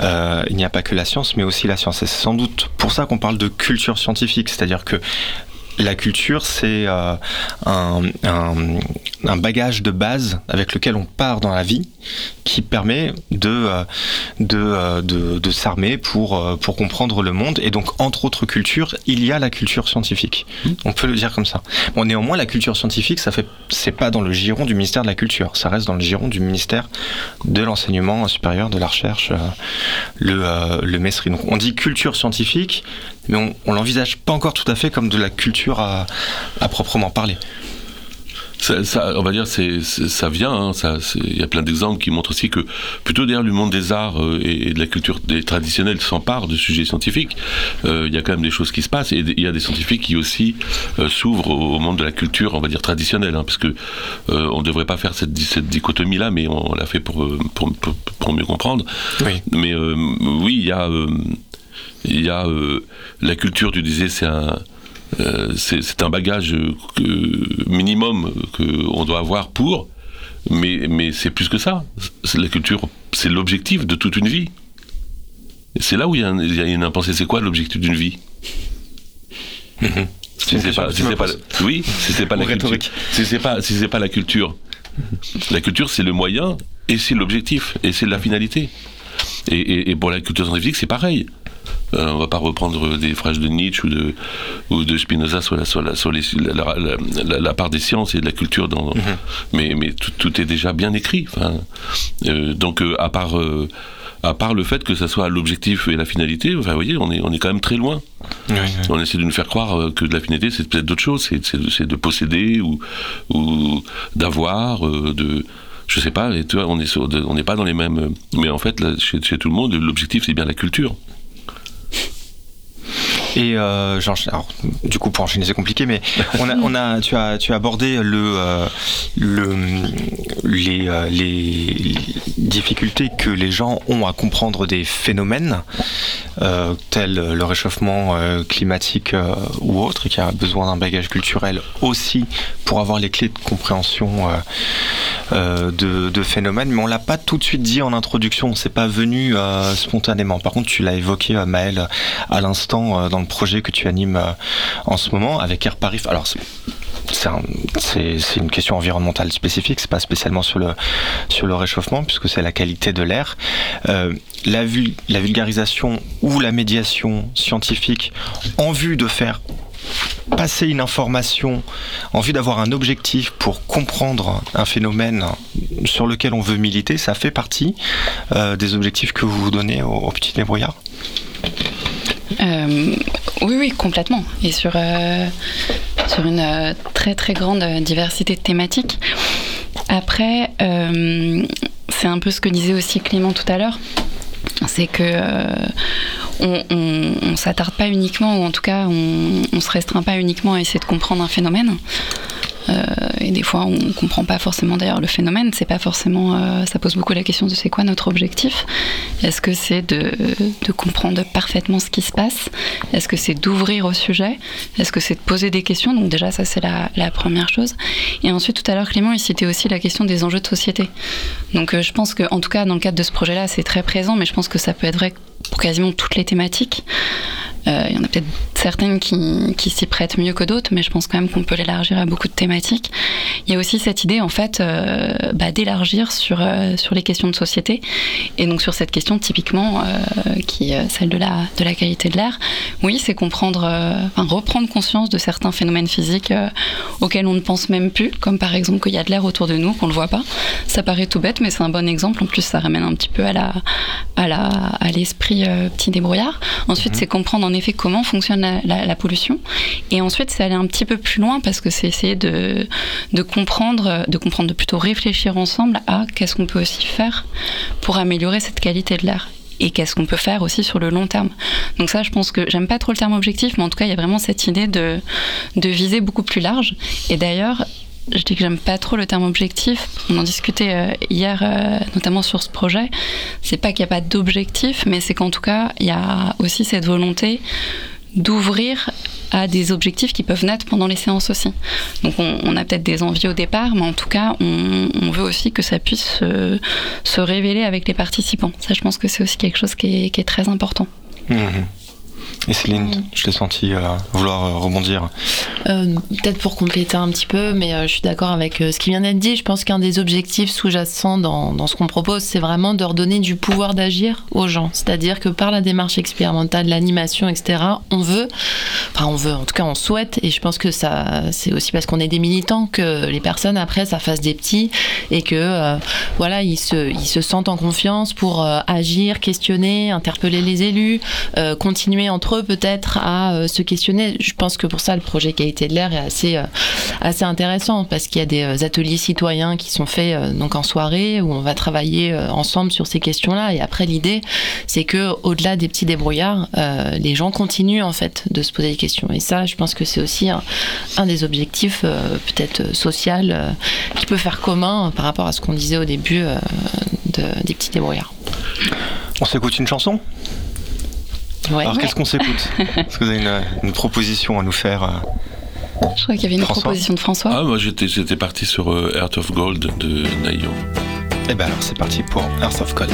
Il n'y a pas que la science, mais aussi la science. Et c'est sans doute pour ça qu'on parle de culture scientifique, c'est-à-dire que la culture, c'est euh, un, un, bagage de base avec lequel on part dans la vie, qui permet de, euh, euh, de, de, s'armer pour, pour comprendre le monde. Et donc, entre autres cultures, il y a la culture scientifique. Mmh. On peut le dire comme ça. Bon, néanmoins, la culture scientifique, ça fait, c'est pas dans le giron du ministère de la Culture. Ça reste dans le giron du ministère de l'enseignement supérieur, de la recherche, le, le MESRI. Donc, on dit culture scientifique, mais on, on l'envisage pas encore tout à fait comme de la culture à, proprement parler. Ça, on va dire, c'est, ça vient. Hein, il y a plein d'exemples qui montrent aussi que plutôt derrière le monde des arts euh, et, de la culture des traditionnels s'empare de sujets scientifiques. Euh, il y a quand même des choses qui se passent et il y a des scientifiques qui aussi euh, s'ouvrent au, monde de la culture, on va dire traditionnelle, hein, parce que on ne devrait pas faire cette, cette dichotomie là, mais on, l'a fait pour pour, pour, mieux comprendre. Oui. Mais oui, il y a il y a euh, la culture, tu disais, c'est un, euh, c'est un bagage minimum qu'on doit avoir pour, mais, mais c'est plus que ça. La culture, c'est l'objectif de toute une vie. C'est là où il y, a, une impensée. C'est quoi l'objectif d'une vie? Si c'est pas, oui, si c'est pas la culture, si c'est pas, si c'est pas la culture, la culture c'est le moyen et c'est l'objectif et c'est la finalité. Et, et, pour la culture scientifique, c'est pareil. Euh, on va pas reprendre des phrases de Nietzsche ou de, ou de Spinoza sur, la, sur, la, sur la, part des sciences et de la culture, dans, mhm. mais, mais tout, est déjà bien écrit. Euh, donc, euh, à part à part le fait que ça soit l'objectif et la finalité, enfin, vous voyez, on est, on est quand même très loin. On essaie de nous faire croire que de la finalité, c'est peut-être d'autres choses, c'est de posséder ou, ou d'avoir, de je sais pas, et tu vois, on est on n'est pas dans les mêmes. Mais en fait, chez, chez, tout le monde, l'objectif c'est bien la culture. あ。Et euh, alors, du coup, pour enchaîner, c'est compliqué, mais [LAUGHS] on a, on a, tu as, tu as abordé le, euh, le, les, euh, les difficultés que les gens ont à comprendre des phénomènes euh, tels le réchauffement euh, climatique ou autre, et qui a besoin d'un bagage culturel aussi pour avoir les clés de compréhension de, de, phénomènes. Mais on l'a pas tout de suite dit en introduction, c'est pas venu spontanément. Par contre, tu l'as évoqué, Maël, à l'instant dans le projet que tu animes euh, en ce moment avec Air Paris. Alors, c'est une question environnementale spécifique, c'est pas spécialement sur le, sur le réchauffement, puisque c'est la qualité de l'air. Euh, la, la vulgarisation ou la médiation scientifique en vue de faire passer une information en vue d'avoir un objectif pour comprendre un phénomène sur lequel on veut militer, ça fait partie euh, des objectifs que vous vous donnez aux, aux petits euh, oui, oui, complètement. Et sur, euh, une euh, très très grande diversité de thématiques. Après, c'est un peu ce que disait aussi Clément tout à l'heure. C'est que on, on, s'attarde pas uniquement, ou en tout cas on, on se restreint pas uniquement à essayer de comprendre un phénomène. Et des fois, on comprend pas forcément d'ailleurs le phénomène. C'est pas forcément. ça pose beaucoup la question de c'est quoi notre objectif? Est-ce que c'est de, comprendre parfaitement ce qui se passe? Est-ce que c'est d'ouvrir au sujet? Est-ce que c'est de poser des questions? Donc déjà, ça c'est la, la, première chose. Et ensuite, tout à l'heure, Clément, il citait aussi la question des enjeux de société. Donc je pense que, en tout cas, dans le cadre de ce projet-là, c'est très présent, mais je pense que ça peut être vrai pour quasiment toutes les thématiques. Euh, il y en a peut-être certaines qui, qui s'y prêtent mieux que d'autres, mais je pense quand même qu'on peut l'élargir à beaucoup de thématiques. Il y a aussi cette idée, en fait, euh, bah, d'élargir sur, euh, sur les questions de société. Et donc, sur cette question, typiquement, qui est celle de la, de la qualité de l'air, oui, c'est comprendre, enfin, reprendre conscience de certains phénomènes physiques auxquels on ne pense même plus, comme par exemple qu'il y a de l'air autour de nous, qu'on ne le voit pas. Ça paraît tout bête, mais c'est un bon exemple. En plus, ça ramène un petit peu à la à la à l'esprit petit débrouillard. Ensuite, mhm. c'est comprendre en effet comment fonctionne la, pollution. Et ensuite, c'est aller un petit peu plus loin parce que c'est essayer de, de, comprendre, de comprendre, de plutôt réfléchir ensemble à qu'est-ce qu'on peut aussi faire pour améliorer cette qualité de l'air et qu'est-ce qu'on peut faire aussi sur le long terme. Donc ça, je pense que j'aime pas trop le terme objectif, mais en tout cas, il y a vraiment cette idée de, de viser beaucoup plus large. Et d'ailleurs, je dis que j'aime pas trop le terme objectif. On en discutait euh, hier, euh, notamment sur ce projet. C'est pas qu'il n'y a pas d'objectif, mais c'est qu'en tout cas, il y a aussi cette volonté d'ouvrir à des objectifs qui peuvent naître pendant les séances aussi. Donc on, a peut-être des envies au départ, mais en tout cas, on, veut aussi que ça puisse se, révéler avec les participants. Ça, je pense que c'est aussi quelque chose qui est, très important. Mmh. Et Céline, je t'ai senti euh, vouloir euh, rebondir. Euh, peut-être pour compléter un petit peu, mais je suis d'accord avec ce qui vient d'être dit. Je pense qu'un des objectifs sous-jacents dans, dans, ce qu'on propose, c'est vraiment de redonner du pouvoir d'agir aux gens. C'est-à-dire que par la démarche expérimentale, l'animation, etc., on veut, enfin on veut, en tout cas on souhaite, et je pense que ça, c'est aussi parce qu'on est des militants que les personnes après, ça fasse des petits et que voilà, ils se, ils se sentent en confiance pour agir, questionner, interpeller les élus, continuer entre peut-être à euh, se questionner. Je pense que pour ça, le projet qualité de l'air est assez, euh, intéressant parce qu'il y a des euh, ateliers citoyens qui sont faits donc en soirée où on va travailler ensemble sur ces questions-là. Et après, l'idée, c'est que au-delà des petits débrouillards, les gens continuent en fait de se poser des questions. Et ça, je pense que c'est aussi un, des objectifs peut-être social qui peut faire commun par rapport à ce qu'on disait au début de, des petits débrouillards. On s'écoute une chanson? Alors qu'est-ce qu'on s'écoute [LAUGHS] Est-ce que vous avez une, proposition à nous faire euh, Je crois qu'il y avait une proposition de François. Ah, moi j'étais, j'étais parti sur euh, Earth of Gold de Nayo. Eh ben alors c'est parti pour Earth of Gold.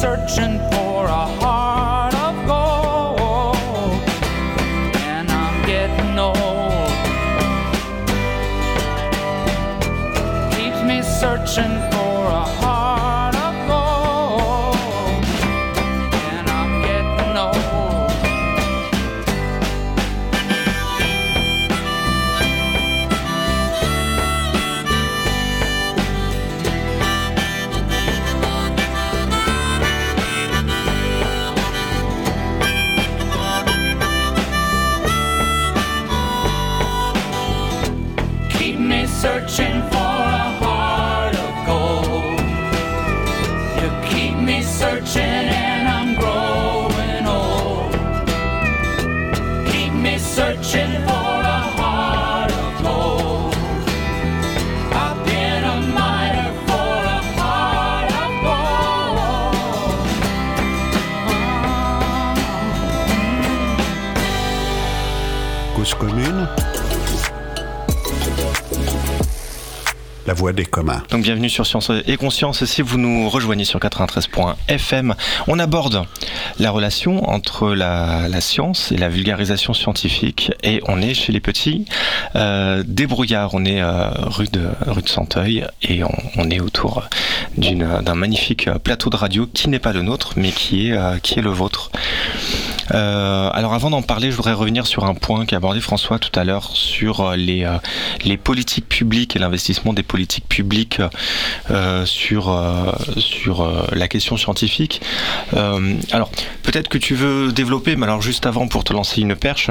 searching des communs. Donc bienvenue sur Science et Conscience. Si vous nous rejoignez sur 93.fm, on aborde la relation entre la, science et la vulgarisation scientifique. Et on est chez les petits euh, débrouillards. On est euh, rue, de, rue de Santeuil et on, est autour d'un magnifique plateau de radio qui n'est pas le nôtre, mais qui est, euh, qui est le vôtre. Euh, alors avant d'en parler, je voudrais revenir sur un point qu'a abordé François tout à l'heure sur les, euh, les politiques publiques et l'investissement des politiques publiques euh, sur, la question scientifique. alors peut-être que tu veux développer, mais alors juste avant pour te lancer une perche,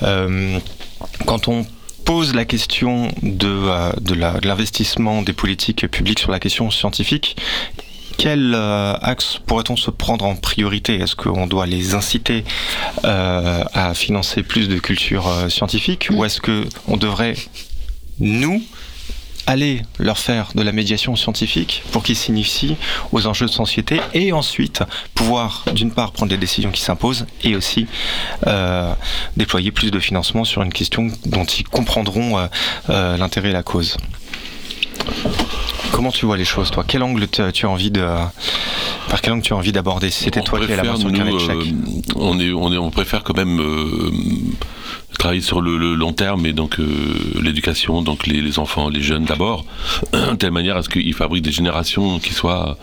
quand on pose la question de l'investissement des politiques publiques sur la question scientifique, quel euh, axe pourrait-on se prendre en priorité? Est-ce qu'on doit les inciter euh, à financer plus de culture euh, scientifique? Ou est-ce qu'on devrait, nous, aller leur faire de la médiation scientifique pour qu'ils s'initient aux enjeux de société et ensuite pouvoir d'une part prendre des décisions qui s'imposent et aussi euh, déployer plus de financement sur une question dont ils comprendront euh, euh, l'intérêt et la cause? Comment tu vois les choses, toi? Quel angle tu as envie de par quel angle tu as envie d'aborder? C'était toi qui la main sur le carnet de chèque. Euh, on, est, on, est, on préfère quand même euh, travailler sur le, long terme et donc euh, l'éducation, donc les, enfants, les jeunes d'abord, [CLEARS THROAT] de telle manière à ce qu'ils fabriquent des générations qui soient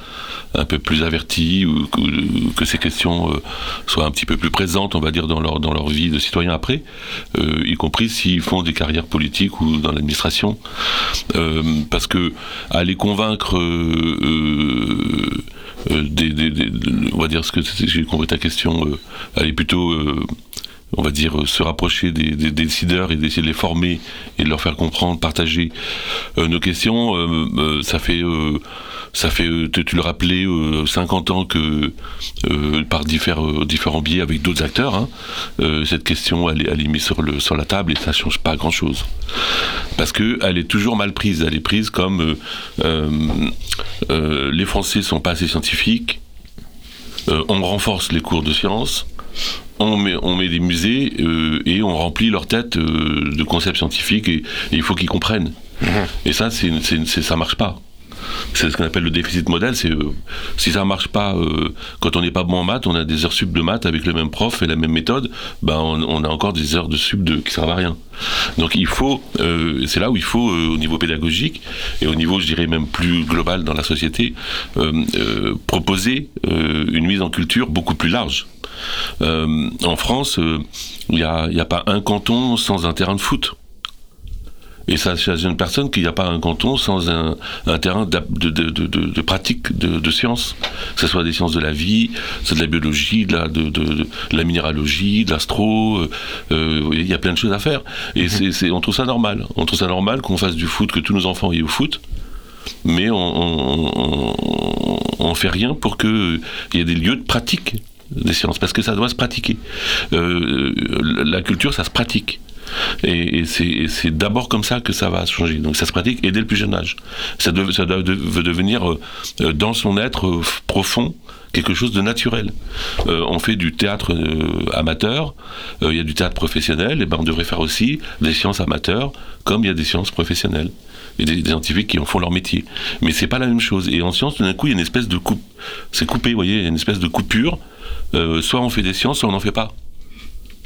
un peu plus averties ou que, ces questions euh, soient un petit peu plus présentes, on va dire, dans leur, dans leur vie de citoyen après, euh, y compris s'ils font des carrières politiques ou dans l'administration. parce que aller convaincre des, des, des, on va dire ce que j'ai compris ta question, aller plutôt on va dire, se rapprocher des, décideurs et d'essayer de les former et de leur faire comprendre, partager euh, nos questions. Euh, euh, ça fait, tu, le rappelais, 50 ans que par différents, biais avec d'autres acteurs, hein, cette question elle, est mise sur, la table et ça change pas grand chose. Parce que elle est toujours mal prise. Elle est prise comme les Français sont pas assez scientifiques. on renforce les cours de sciences on met, on met des musées euh, et on remplit leur tête euh, de concepts scientifiques et, et il faut qu'ils comprennent. Mmh. Et ça, c'est, ça marche pas. C'est ce qu'on appelle le déficit modèle. C'est euh, si ça marche pas euh, quand on n'est pas bon en maths, on a des heures sub de maths avec le même prof et la même méthode. Ben on, on a encore des heures de sub de, qui servent à rien. Donc il faut, euh, c'est là où il faut au niveau pédagogique et au niveau, je dirais même plus global dans la société, proposer une mise en culture beaucoup plus large. Euh, en France, il n'y a, a, pas un canton sans un terrain de foot. Et ça, chez une personne qu'il n'y a pas un canton sans un, un terrain de, de, de, de pratique de, sciences. Que ce soit des sciences de la vie, c'est de la biologie, de la, de, la minéralogie, de l'astro. Euh, il y a plein de choses à faire. Et c'est, on trouve ça normal. On trouve ça normal qu'on fasse du foot, que tous nos enfants aillent au foot mais on, ne fait rien pour qu'il y ait des lieux de pratique des sciences, parce que ça doit se pratiquer. Euh, la culture, ça se pratique. Et, c'est d'abord comme ça que ça va changer. Donc ça se pratique et dès le plus jeune âge. Ça, de, devenir euh, dans son être euh, profond quelque chose de naturel. Euh, on fait du théâtre euh, amateur, il y a du théâtre professionnel, et ben on devrait faire aussi des sciences amateurs comme il y a des sciences professionnelles et des, des, scientifiques qui en font leur métier. Mais c'est pas la même chose. Et en science, tout d'un coup, il y a une espèce de coupe. C'est coupé, vous voyez, il y a une espèce de coupure. Euh, soit on fait des sciences, soit on n'en fait pas.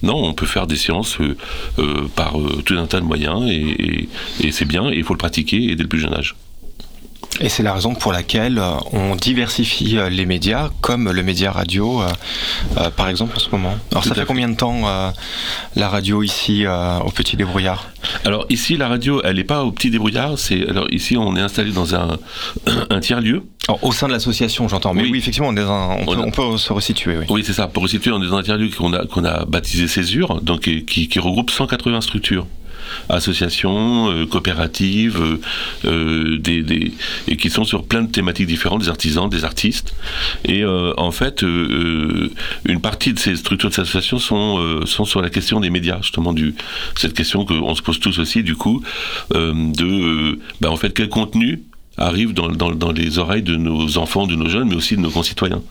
Non, on peut faire des euh, euh, par euh, tout un tas de moyens et, c'est bien et il faut le pratiquer dès le plus jeune âge. Et c'est la raison pour laquelle euh, on diversifie euh, les médias, comme le média radio, euh, par exemple en ce moment. Alors Tout ça fait, fait combien de temps la radio ici au Petit Débrouillard? Alors ici la radio, elle n'est pas au Petit Débrouillard. C'est alors ici on est installé dans un, [CLEARS THROAT] un tiers lieu. Alors, au sein de l'association, j'entends. Mais oui, oui, effectivement, on, est un, on, peut, on, peut, se resituer. Oui, oui c'est ça. Pour resituer, on est dans un tiers lieu qu'on a qu'on a baptisé Césure, donc qui, qui regroupe 180 structures. Associations, euh, coopératives, euh, euh, des, des- et qui sont sur plein de thématiques différentes, des artisans, des artistes. Et euh, en fait, une partie de ces structures de ces associations sont, euh, sont sur la question des médias, justement, du, cette question qu'on se pose tous aussi, du coup, euh, de, euh, bah, en fait, quel contenu arrive dans, dans, dans les oreilles de nos enfants, de nos jeunes, mais aussi de nos concitoyens.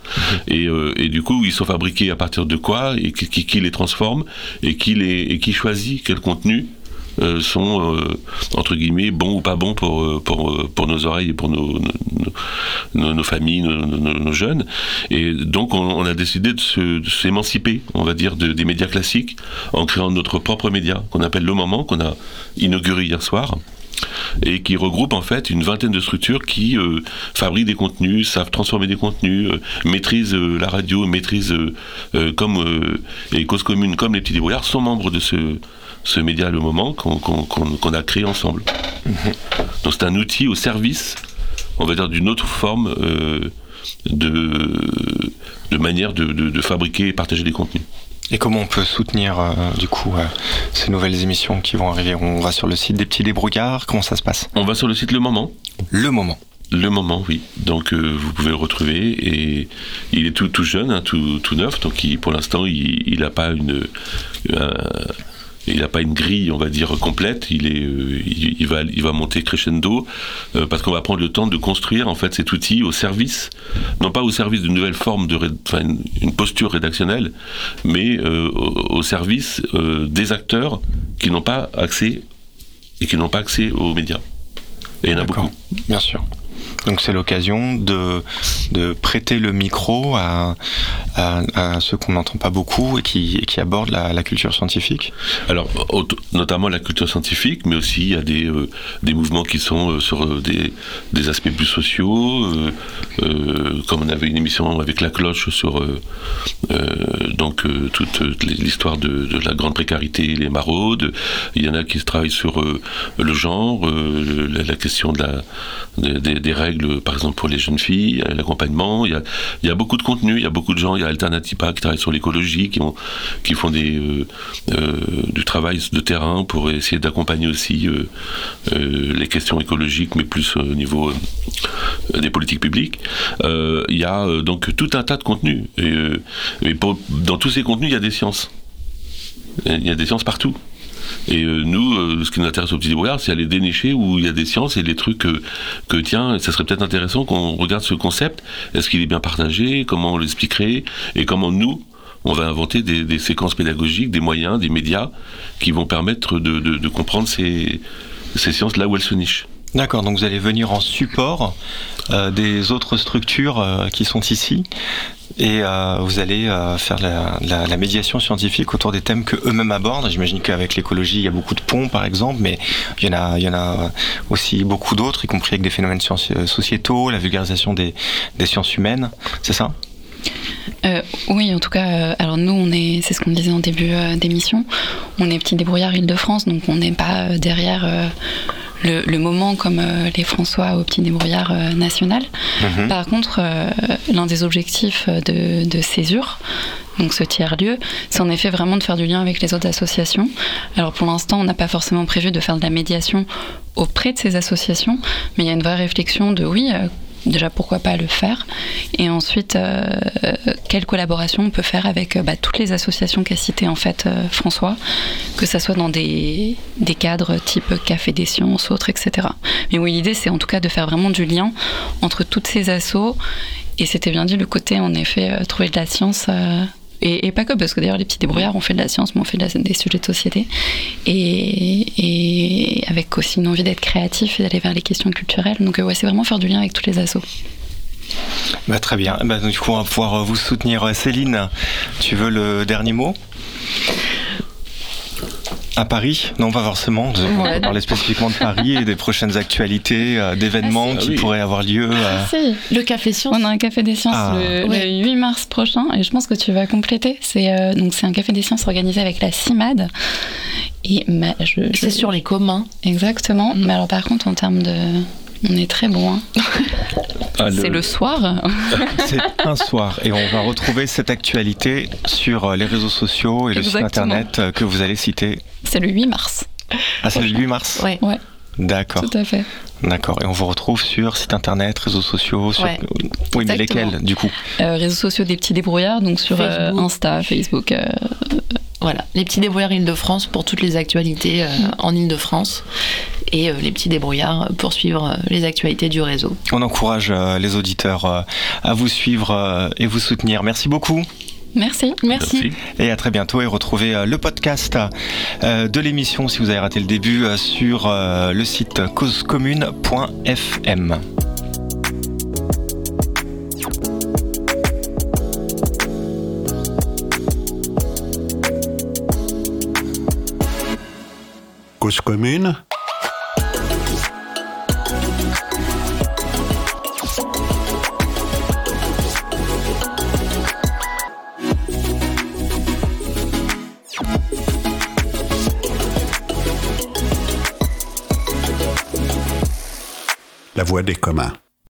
Et, euh, et du coup, ils sont fabriqués à partir de quoi et qui, qui, qui les transforme et qui, les, et qui choisit quel contenu euh, sont euh, entre guillemets bons ou pas bons pour, euh, pour, pour nos oreilles et pour nos, nos, familles, nos, jeunes. Et donc on, a décidé de s'émanciper, on va dire, de- des médias classiques en créant notre propre média qu'on appelle Le Moment, qu'on a inauguré hier soir et qui regroupe en fait une vingtaine de structures qui euh, fabriquent des contenus, savent transformer des contenus, euh, maîtrisent euh, la radio, maîtrisent comme euh, et cause commune comme les petits débrouillards sont membres de ce ce média le moment qu'on a créé ensemble. Donc c'est un outil au service, on va dire d'une autre forme de de manière de, de- de fabriquer et partager des contenus. Et comment on peut soutenir euh, du coup euh, ces nouvelles émissions qui vont arriver? On va sur le site des petits débrouillards, comment ça se passe? On va sur le site Le Moment. Le moment. Le moment, oui. Donc euh, vous pouvez le retrouver et il est tout, tout jeune, hein, tout, tout neuf. Donc il- pour l'instant, il n'a pas une, un- il n'a pas une grille, on va dire complète. Il est, euh, il, il va, il va monter crescendo euh, parce qu'on va prendre le temps de construire en fait cet outil au service, non pas au service d'une nouvelle forme de, enfin, une, posture rédactionnelle, mais euh, au, au service euh, des acteurs qui n'ont pas accès et qui n'ont pas accès aux médias. Et il y en a beaucoup. Bien sûr. Donc c'est l'occasion de, de prêter le micro à, à, ceux qu'on n'entend pas beaucoup et qui, qui abordent la, culture scientifique. Alors, notamment la culture scientifique, mais aussi il y a des, euh, des mouvements qui sont euh, sur euh, des, des aspects plus sociaux, comme on avait une émission avec la cloche sur donc toute l'histoire de, la grande précarité les maraudes. Il y en a qui travaillent sur le genre, la, question de la, des- des par exemple pour les jeunes filles, l'accompagnement. Il y a, beaucoup de contenu, il y a beaucoup de gens. Il y a Alternativa qui travaille sur l'écologie, qui, ont, qui font euh, euh, du travail de terrain pour essayer d'accompagner aussi euh, les questions écologiques, mais plus au niveau des politiques publiques. Il y a donc tout un tas de contenus. Dans tous ces contenus, il y a des sciences. Il y a des sciences partout. Et euh, nous, euh, ce qui nous intéresse au petit débrouillard, c'est aller dénicher où il y a des sciences et les trucs euh, que, tiens, ça serait peut-être intéressant qu'on regarde ce concept. Est-ce qu'il est bien partagé? Comment on l'expliquerait? Et comment nous, on va inventer des, séquences pédagogiques, des moyens, des médias qui vont permettre de comprendre ces, ces sciences là où elles se nichent? D'accord, donc vous allez venir en support euh, des autres structures euh, qui sont ici et euh, vous allez faire la, la- médiation scientifique autour des thèmes que eux-mêmes abordent. J'imagine qu'avec l'écologie, il y a beaucoup de ponts, par exemple, mais il y en a, aussi beaucoup d'autres, y compris avec des phénomènes sociétaux, la vulgarisation des sciences humaines. C'est ça? Euh, oui, en tout cas, euh, alors nous, on est, c'est ce qu'on disait en début euh, d'émission, on est petit débrouillard Île-de-France, donc on n'est pas derrière le, le moment comme les François au petit débrouillard national. Mhm. Par contre, l'un des objectifs de, de Césure, donc ce tiers-lieu, c'est en effet vraiment de faire du lien avec les autres associations. Alors pour l'instant, on n'a pas forcément prévu de faire de la médiation auprès de ces associations, mais il y a une vraie réflexion de oui. Déjà, pourquoi pas le faire Et ensuite, euh, quelle collaboration on peut faire avec euh, bah, toutes les associations qu'a citées en fait euh, François, que ça soit dans des, des cadres type Café des Sciences, autres, etc. Mais oui, l'idée, c'est en tout cas de faire vraiment du lien entre toutes ces assos. Et c'était bien dit, le côté, en effet, trouver de la science. Et, pas que, parce que d'ailleurs, les petits débrouillards, on fait de la science, mais on fait des sujets de société. Et, et avec aussi une envie d'être créatif et d'aller vers les questions culturelles. Donc, euh, ouais, c'est vraiment faire du lien avec tous les assos. Bah, Très bien. Bah, du coup, on va pouvoir euh, vous soutenir. Euh, Céline, tu veux le dernier mot? À Paris Non, pas forcément. On va parler spécifiquement de Paris et des prochaines actualités, euh, d'événements Ah, qui oui. pourraient avoir lieu. euh, Si, le café science. On a un café des sciences Ah. le, le Ouais. 8 mars prochain et je pense que tu vas compléter. C'est euh, donc c'est un café des sciences organisé avec la CIMAD. Et ma- je, je- C'est sur les communs. exactement. Mm. Mais alors par contre en termes de on est très loin. Ah, C'est le soir. [LAUGHS] C'est un soir et on va retrouver cette actualité sur euh, les réseaux sociaux et le site Exactement. internet euh, que vous allez citer. C'est le 8 mars. Ah, c'est le 8 mars Ouais. Ouais, D'accord, tout à fait. d'accord. Et on vous retrouve sur site internet, réseaux sociaux sur... Ouais. Oui, mais Exactement. lesquels, du coup Euh, réseaux sociaux des petits débrouillards, donc sur euh. Insta, Facebook. euh, Voilà, les petits débrouillards Île-de-France pour toutes les actualités euh, en Île-de-France et euh, les petits débrouillards pour suivre euh, les actualités du réseau. On encourage euh, les auditeurs euh, à vous suivre euh, et vous soutenir. Merci beaucoup. Merci. Merci. Et à très bientôt et retrouvez le podcast de l'émission si vous avez raté le début sur le site causecommune.fm. Cause commune, la des communs.